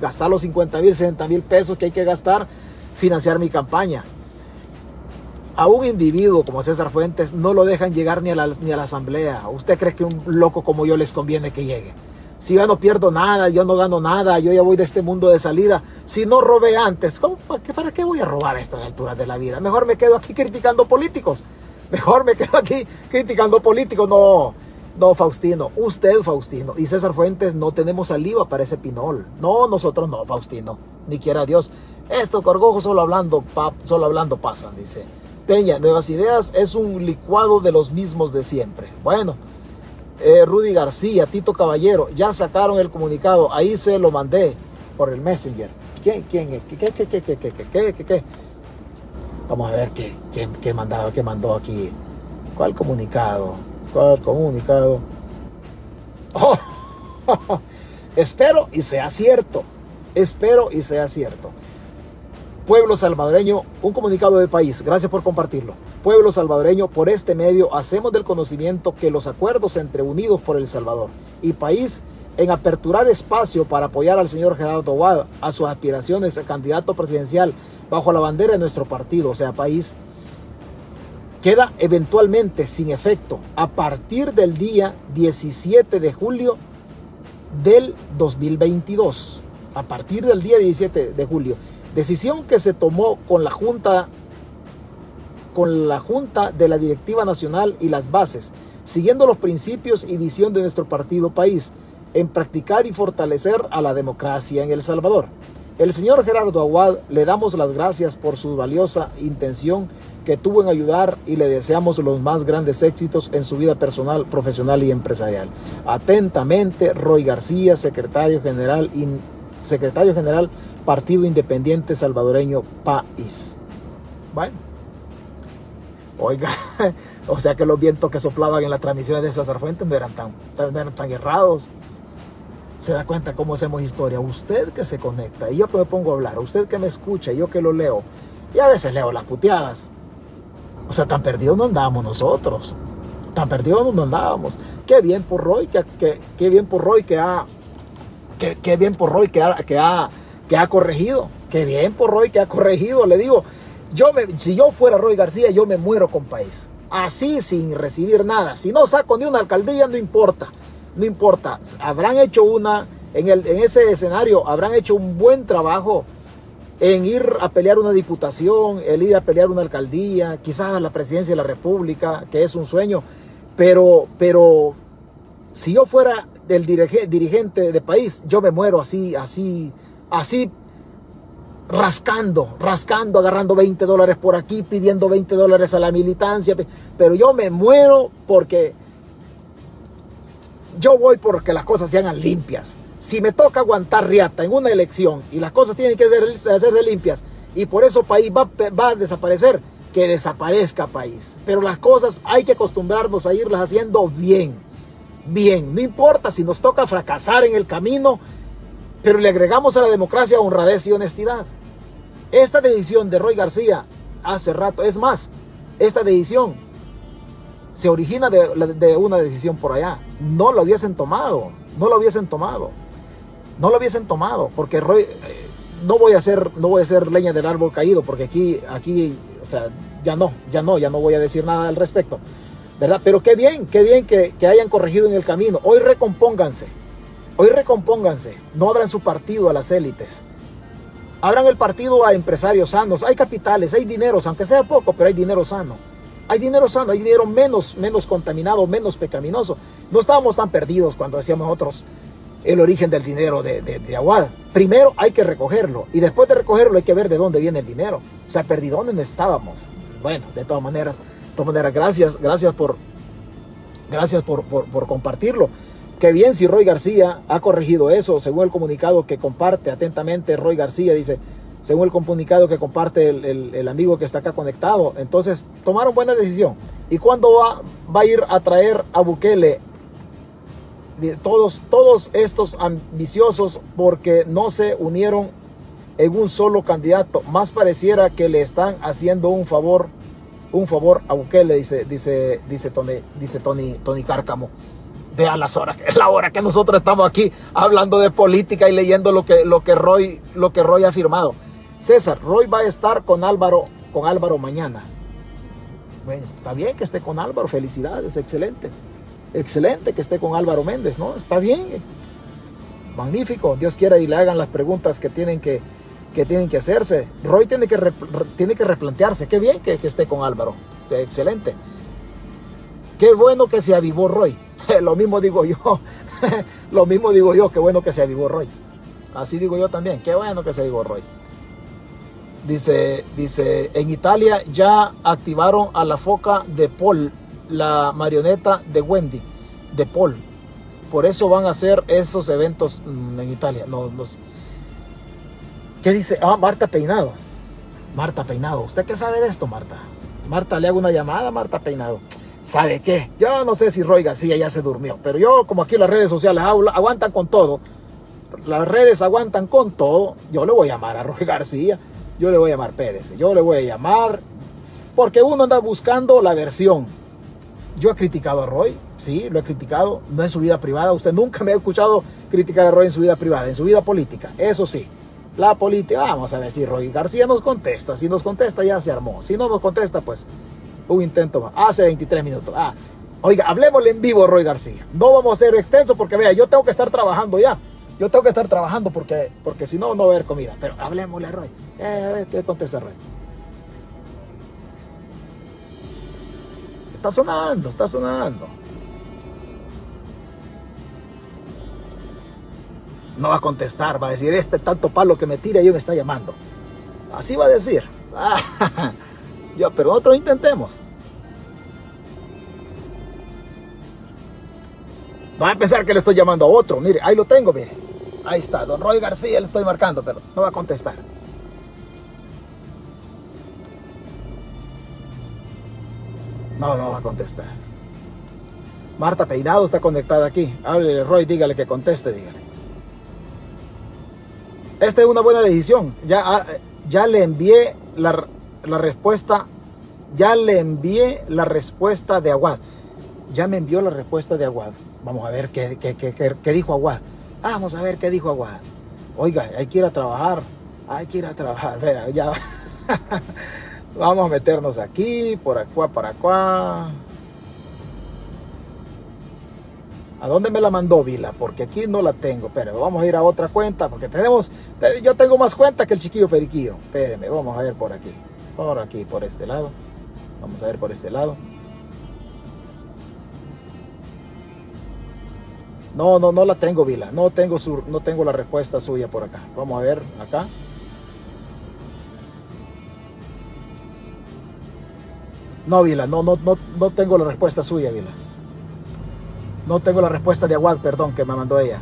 A: gastar los 50 mil, 60 mil pesos que hay que gastar, financiar mi campaña. A un individuo como César Fuentes no lo dejan llegar ni a la, ni a la asamblea. ¿Usted cree que un loco como yo les conviene que llegue? Si yo no pierdo nada, yo no gano nada, yo ya voy de este mundo de salida. Si no robé antes, para, qué, ¿para qué voy a robar a estas alturas de la vida? Mejor me quedo aquí criticando políticos. Mejor me quedo aquí criticando políticos. No, no, Faustino. Usted, Faustino. Y César Fuentes, no tenemos saliva para ese pinol. No, nosotros no, Faustino. Ni quiera Dios. Esto, Corgojo, solo hablando, solo hablando pasan, dice. Peña, Nuevas Ideas es un licuado de los mismos de siempre. Bueno, eh, Rudy García, Tito Caballero, ya sacaron el comunicado. Ahí se lo mandé por el Messenger. ¿Quién, quién es? ¿Qué, qué, qué, qué, qué, qué, qué, qué, qué? Vamos a ver qué, qué, qué, mandado, qué mandó aquí. ¿Cuál comunicado? ¿Cuál comunicado? Oh, espero y sea cierto. Espero y sea cierto. Pueblo salvadoreño, un comunicado de país. Gracias por compartirlo. Pueblo salvadoreño, por este medio hacemos del conocimiento que los acuerdos entre Unidos por El Salvador y país en aperturar espacio para apoyar al señor Gerardo Guada a sus aspiraciones a candidato presidencial bajo la bandera de nuestro partido, o sea, país, queda eventualmente sin efecto a partir del día 17 de julio del 2022. A partir del día 17 de julio. Decisión que se tomó con la Junta con la Junta de la Directiva Nacional y las bases, siguiendo los principios y visión de nuestro partido país, en practicar y fortalecer a la democracia en El Salvador. El señor Gerardo Aguad le damos las gracias por su valiosa intención que tuvo en ayudar y le deseamos los más grandes éxitos en su vida personal, profesional y empresarial. Atentamente, Roy García, secretario general secretario general, Partido Independiente Salvadoreño País. Bueno, oiga, o sea que los vientos que soplaban en las transmisiones de César Fuentes no eran tan, no eran tan errados. Se da cuenta cómo hacemos historia. Usted que se conecta y yo que me pongo a hablar, usted que me escucha y yo que lo leo, y a veces leo las puteadas. O sea, tan perdidos no andamos nosotros. Tan perdidos no andábamos. Qué bien por Roy, que, que, qué bien por Roy que ha Qué, bien por Roy que ha, que, ha, que ha corregido. Qué bien por Roy que ha corregido. Le digo, yo me, si yo fuera Roy García, yo me muero con país. Así sin recibir nada. Si no saco ni una alcaldía, no importa. No importa. Habrán hecho una, en, el, en ese escenario, habrán hecho un buen trabajo en ir a pelear una diputación, el ir a pelear una alcaldía, quizás la presidencia de la República, que es un sueño. Pero, pero si yo fuera del dirigente de país, yo me muero así, así, así, rascando, rascando, agarrando 20 dólares por aquí, pidiendo 20 dólares a la militancia, pero yo me muero porque yo voy porque las cosas sean limpias. Si me toca aguantar riata en una elección y las cosas tienen que hacerse limpias y por eso país va, va a desaparecer, que desaparezca país. Pero las cosas hay que acostumbrarnos a irlas haciendo bien bien. No importa si nos toca fracasar en el camino, pero le agregamos a la democracia honradez y honestidad. Esta decisión de Roy García hace rato, es más, esta decisión se origina de, una decisión por allá. No lo hubiesen tomado, no lo hubiesen tomado, no lo hubiesen tomado, porque Roy, eh, no voy a hacer, no voy a hacer leña del árbol caído, porque aquí, aquí, o sea, ya no, ya no, ya no voy a decir nada al respecto. ¿Verdad? Pero qué bien, qué bien que, hayan corregido en el camino. Hoy recompónganse. Hoy recompónganse. No abran su partido a las élites. Abran el partido a empresarios sanos. Hay capitales, hay dineros, aunque sea poco, pero hay dinero sano. Hay dinero sano, hay dinero menos, menos contaminado, menos pecaminoso. No estábamos tan perdidos cuando decíamos otros el origen del dinero de, de, Aguada. Primero hay que recogerlo y después de recogerlo hay que ver de dónde viene el dinero. O sea, perdido dónde estábamos. Bueno, de todas maneras, todas maneras, gracias, gracias por, gracias por, por, compartirlo. Qué bien si Roy García ha corregido eso, según el comunicado que comparte atentamente Roy García, dice, según el comunicado que comparte el, el, amigo que está acá conectado. Entonces, tomaron buena decisión. ¿Y cuándo va, va a ir a traer a Bukele todos, todos estos ambiciosos porque no se unieron en un solo candidato. Más pareciera que le están haciendo un favor, un favor a Bukele, dice, dice, dice Tony, dice Tony, Tony Cárcamo. Vean las horas, es la hora que nosotros estamos aquí hablando de política y leyendo lo que, lo que Roy, lo que Roy ha firmado. César, Roy va a estar con Álvaro, con Álvaro mañana. Bueno, está bien que esté con Álvaro, felicidades, excelente excelente que esté con Álvaro Méndez, ¿no? Está bien. Magnífico. Dios quiera y le hagan las preguntas que tienen que, que, tienen que hacerse. Roy tiene que, tiene que replantearse. Qué bien que, esté con Álvaro. Excelente. Qué bueno que se avivó Roy. Lo mismo digo yo. Lo mismo digo yo. Qué bueno que se avivó Roy. Así digo yo también. Qué bueno que se avivó Roy. Dice, dice, en Italia ya activaron a la foca de Paul la marioneta de Wendy, de Paul. Por eso van a hacer esos eventos mm, en Italia. No, ¿Qué dice? Ah, Marta Peinado. Marta Peinado. ¿Usted qué sabe de esto, Marta? Marta, le hago una llamada, Marta Peinado. ¿Sabe qué? Yo no sé si Roy García ya se durmió, pero yo, como aquí las redes sociales aguantan con todo, las redes aguantan con todo, yo le voy a llamar a Roy García, yo le voy a llamar Pérez, yo le voy a llamar, porque uno anda buscando la versión, yo he criticado a Roy, sí, lo he criticado, no en su vida privada. Usted nunca me ha escuchado criticar a Roy en su vida privada, en su vida política. Eso sí, la política, vamos a ver si Roy García nos contesta. Si nos contesta, ya se armó. Si no nos contesta, pues un intento más. Hace 23 minutos. Ah, oiga, hablemosle en vivo, Roy García. No vamos a ser extenso porque vea, yo tengo que estar trabajando ya. Yo tengo que estar trabajando porque, porque si no, no va a haber comida. Pero hablemosle Roy. Eh, a ver qué contesta Roy. Está sonando, está sonando. No va a contestar, va a decir, este tanto palo que me tira y me está llamando. Así va a decir. yo, pero nosotros intentemos. Va a pensar que le estoy llamando a otro. Mire, ahí lo tengo, mire. Ahí está, don Roy García le estoy marcando, pero no va a contestar. No, no va a contestar. Marta Peinado está conectada aquí. Háblele, Roy, dígale que conteste, dígale. Esta es una buena decisión. Ya, ah, ya le envié la, respuesta. Ya le envié la respuesta de Aguad. Ya me envió la respuesta de Aguad. Vamos a ver qué, qué, dijo Aguad. Vamos a ver qué dijo Aguad. Oiga, hay que ir a trabajar. Hay que ir a trabajar. Vea, ya. Vamos a meternos aquí, por acá, para acá. ¿A dónde me la mandó Vila? Porque aquí no la tengo. Pero vamos a ir a otra cuenta. Porque tenemos. Yo tengo más cuenta que el chiquillo periquillo. Espérenme, vamos a ver por aquí. Por aquí, por este lado. Vamos a ver por este lado. No, no, no la tengo, Vila. No tengo, su, no tengo la respuesta suya por acá. Vamos a ver acá. No, Vila, no, no, no, no tengo la respuesta suya, Vila. No tengo la respuesta de Aguad, perdón, que me mandó ella.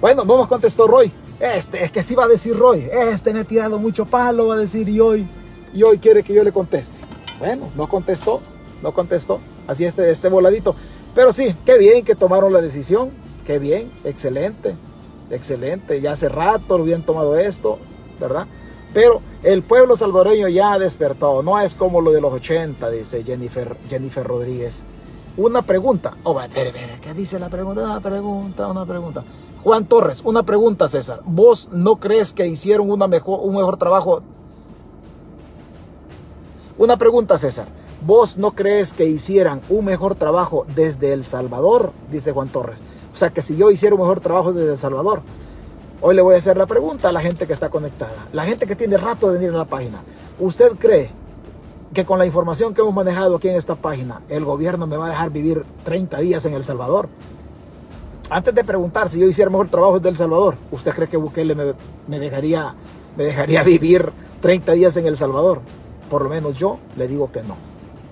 A: Bueno, no nos contestó Roy. Este, es que sí va a decir Roy. Este me ha tirado mucho palo, va a decir y hoy, y hoy quiere que yo le conteste. Bueno, no contestó, no contestó. Así este, este voladito. Pero sí, qué bien que tomaron la decisión. Qué bien, excelente, excelente. Ya hace rato lo habían tomado esto, ¿verdad? Pero el pueblo salvadoreño ya ha despertado. No es como lo de los 80, dice Jennifer, Jennifer Rodríguez. Una pregunta. Oh, espere, espere, ¿qué dice la pregunta? Una pregunta, una pregunta. Juan Torres, una pregunta, César. ¿Vos no crees que hicieron una mejor, un mejor trabajo? Una pregunta, César. ¿Vos no crees que hicieran un mejor trabajo desde El Salvador? Dice Juan Torres. O sea, que si yo hiciera un mejor trabajo desde El Salvador, hoy le voy a hacer la pregunta a la gente que está conectada, la gente que tiene rato de venir a la página. ¿Usted cree que con la información que hemos manejado aquí en esta página, el gobierno me va a dejar vivir 30 días en El Salvador? Antes de preguntar si yo hiciera mejor trabajo desde El Salvador, ¿usted cree que Bukele me, dejaría, me dejaría vivir 30 días en El Salvador? Por lo menos yo le digo que no.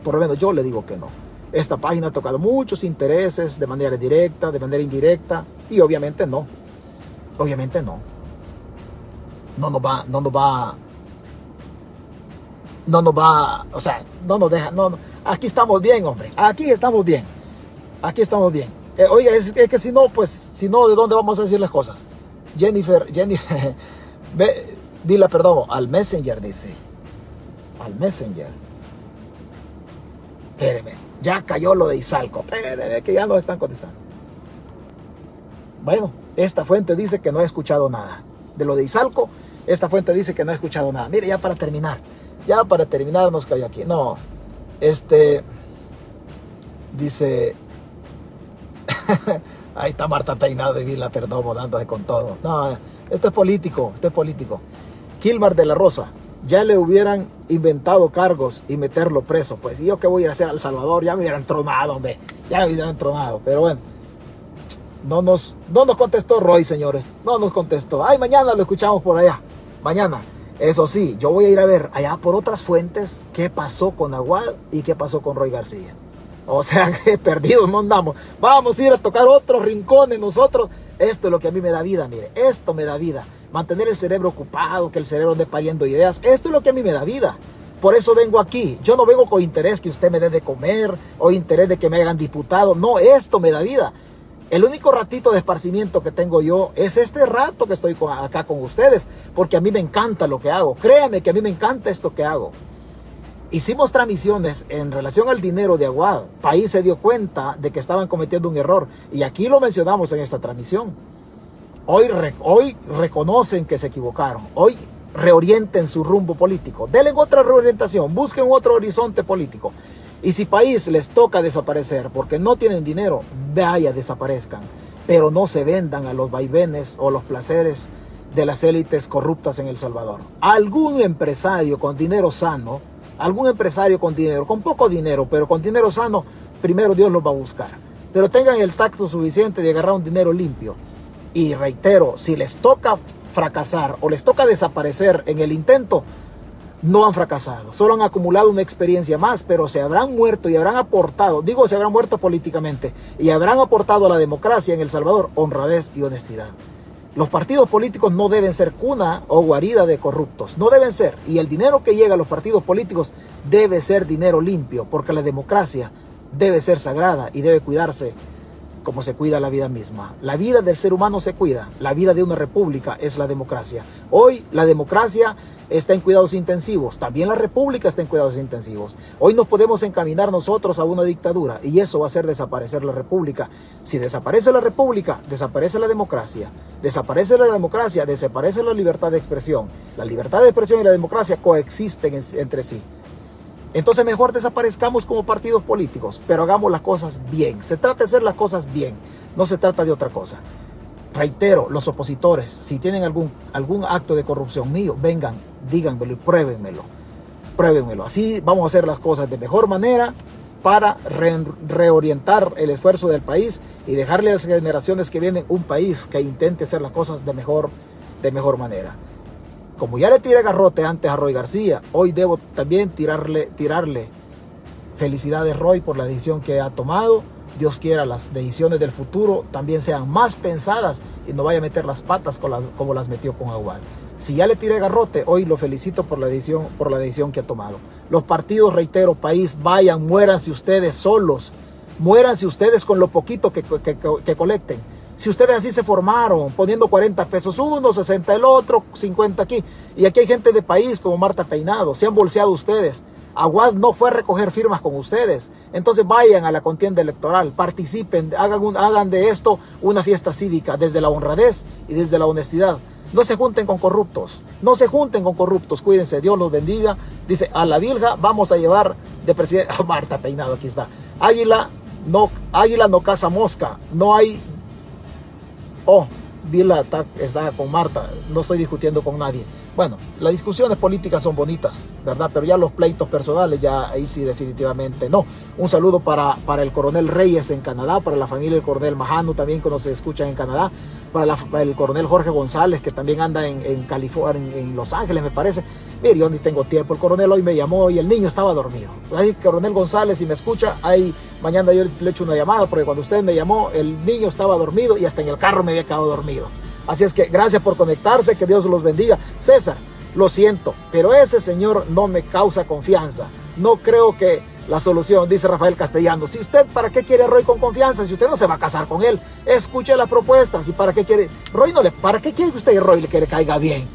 A: Por lo menos yo le digo que no. Esta página ha tocado muchos intereses de manera directa, de manera indirecta, y obviamente no. Obviamente no. No nos va, no nos va, no nos va, o sea, no nos deja, no, aquí estamos bien, hombre, aquí estamos bien, aquí estamos bien. Eh, oiga, es, que si no, pues, si no, ¿de dónde vamos a decir las cosas? Jennifer, Jennifer, ve, dile perdón, al Messenger dice, al Messenger. Espéreme, ya cayó lo de Izalco, espéreme, que ya no están contestando. Bueno, esta fuente dice que no ha escuchado nada. De lo de Izalco, esta fuente dice que no ha escuchado nada. Mire, ya para terminar, ya para terminar nos cayó aquí. No, este, dice, ahí está Marta Peinado de Vila Perdomo dándose con todo. No, este es político, este es político. Kilmar de la Rosa, ya le hubieran inventado cargos y meterlo preso. Pues, ¿y yo qué voy a ir a hacer a El Salvador? Ya me hubieran tronado, hombre. Ya me hubieran tronado. Pero bueno, no nos, no nos contestó Roy, señores. No nos contestó. Ay, mañana lo escuchamos por allá. Mañana. Eso sí, yo voy a ir a ver allá por otras fuentes qué pasó con Aguad y qué pasó con Roy García. O sea, que perdidos no andamos. Vamos a ir a tocar otros rincones nosotros. Esto es lo que a mí me da vida, mire. Esto me da vida. Mantener el cerebro ocupado, que el cerebro ande pariendo ideas. Esto es lo que a mí me da vida. Por eso vengo aquí. Yo no vengo con interés que usted me dé de comer o interés de que me hagan diputado. No, esto me da vida. El único ratito de esparcimiento que tengo yo es este rato que estoy acá con ustedes, porque a mí me encanta lo que hago. Créame que a mí me encanta esto que hago. Hicimos transmisiones en relación al dinero de Aguad. País se dio cuenta de que estaban cometiendo un error y aquí lo mencionamos en esta transmisión. Hoy, hoy reconocen que se equivocaron. Hoy reorienten su rumbo político. Denle otra reorientación. Busquen otro horizonte político. Y si país les toca desaparecer porque no tienen dinero, vaya, desaparezcan. Pero no se vendan a los vaivenes o los placeres de las élites corruptas en El Salvador. Algún empresario con dinero sano, algún empresario con dinero, con poco dinero, pero con dinero sano, primero Dios los va a buscar. Pero tengan el tacto suficiente de agarrar un dinero limpio. Y reitero, si les toca fracasar o les toca desaparecer en el intento, no han fracasado, solo han acumulado una experiencia más, pero se habrán muerto y habrán aportado, digo se habrán muerto políticamente, y habrán aportado a la democracia en El Salvador honradez y honestidad. Los partidos políticos no deben ser cuna o guarida de corruptos, no deben ser, y el dinero que llega a los partidos políticos debe ser dinero limpio, porque la democracia debe ser sagrada y debe cuidarse como se cuida la vida misma. La vida del ser humano se cuida, la vida de una república es la democracia. Hoy la democracia está en cuidados intensivos, también la república está en cuidados intensivos. Hoy nos podemos encaminar nosotros a una dictadura y eso va a hacer desaparecer la república. Si desaparece la república, desaparece la democracia. Desaparece la democracia, desaparece la libertad de expresión. La libertad de expresión y la democracia coexisten entre sí. Entonces mejor desaparezcamos como partidos políticos, pero hagamos las cosas bien. Se trata de hacer las cosas bien, no se trata de otra cosa. Reitero, los opositores, si tienen algún, algún acto de corrupción mío, vengan, díganmelo y pruébenmelo. Pruébenmelo. Así vamos a hacer las cosas de mejor manera para reorientar el esfuerzo del país y dejarle a las generaciones que vienen un país que intente hacer las cosas de mejor, de mejor manera como ya le tiré garrote antes a Roy García, hoy debo también tirarle, tirarle felicidades Roy por la decisión que ha tomado. Dios quiera las decisiones del futuro también sean más pensadas y no vaya a meter las patas como las metió con Aguad. Si ya le tiré garrote, hoy lo felicito por la decisión, por la decisión que ha tomado. Los partidos, reitero, país, vayan, muéranse ustedes solos. Muéranse ustedes con lo poquito que, que colecten si ustedes así se formaron, poniendo 40 pesos uno, 60 el otro, 50 aquí. Y aquí hay gente de país como Marta Peinado, se han bolseado ustedes. Aguad no fue a recoger firmas con ustedes. Entonces vayan a la contienda electoral, participen, hagan, de esto una fiesta cívica desde la honradez y desde la honestidad. No se junten con corruptos. No se junten con corruptos. Cuídense. Dios los bendiga. Dice, a la Virga vamos a llevar de presidente. Marta Peinado, aquí está. Águila no, águila no caza mosca. No hay... Oh, Vila está con Marta. No estoy discutiendo con nadie. Bueno, las discusiones políticas son bonitas, ¿verdad? Pero ya los pleitos personales, ya ahí sí definitivamente no. Un saludo para, para el coronel Reyes en Canadá, para la familia del coronel Majano también que nos escucha en Canadá, para, el coronel Jorge González que también anda en, California, en, Los Ángeles me parece. Mire, yo ni tengo tiempo, el coronel hoy me llamó y el niño estaba dormido. Ahí, coronel González, si me escucha, ahí mañana yo le echo una llamada porque cuando usted me llamó, el niño estaba dormido y hasta en el carro me había quedado dormido. Así es que gracias por conectarse, que Dios los bendiga. César, lo siento, pero ese señor no me causa confianza. No creo que la solución, dice Rafael Castellano. Si usted, ¿para qué quiere a Roy con confianza? Si usted no se va a casar con él, escuche las propuestas. ¿Y para qué quiere? Roy no le, ¿para qué quiere que usted y Roy le, que le caiga bien?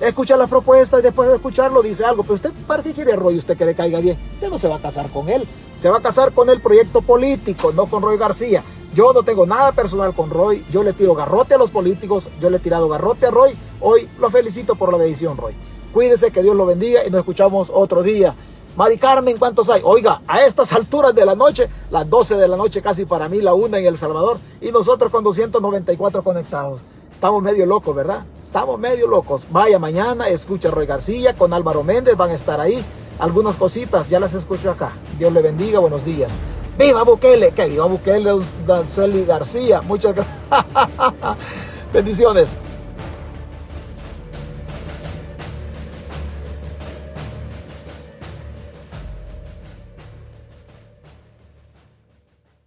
A: Escucha las propuestas y después de escucharlo dice algo. Pero usted, ¿para qué quiere a Roy usted que le caiga bien? Usted no se va a casar con él. Se va a casar con el proyecto político, no con Roy García. Yo no tengo nada personal con Roy. Yo le tiro garrote a los políticos. Yo le he tirado garrote a Roy. Hoy lo felicito por la decisión, Roy. Cuídese, que Dios lo bendiga y nos escuchamos otro día. Mari Carmen, ¿cuántos hay? Oiga, a estas alturas de la noche, las 12 de la noche casi para mí, la una en El Salvador, y nosotros con 294 conectados. Estamos medio locos, ¿verdad? Estamos medio locos. Vaya mañana, escucha a Roy García con Álvaro Méndez, van a estar ahí. Algunas cositas, ya las escucho acá. Dios le bendiga, buenos días. ¡Viva Bukele! ¡Que viva Bukele, Danceli García! Muchas gracias. Bendiciones.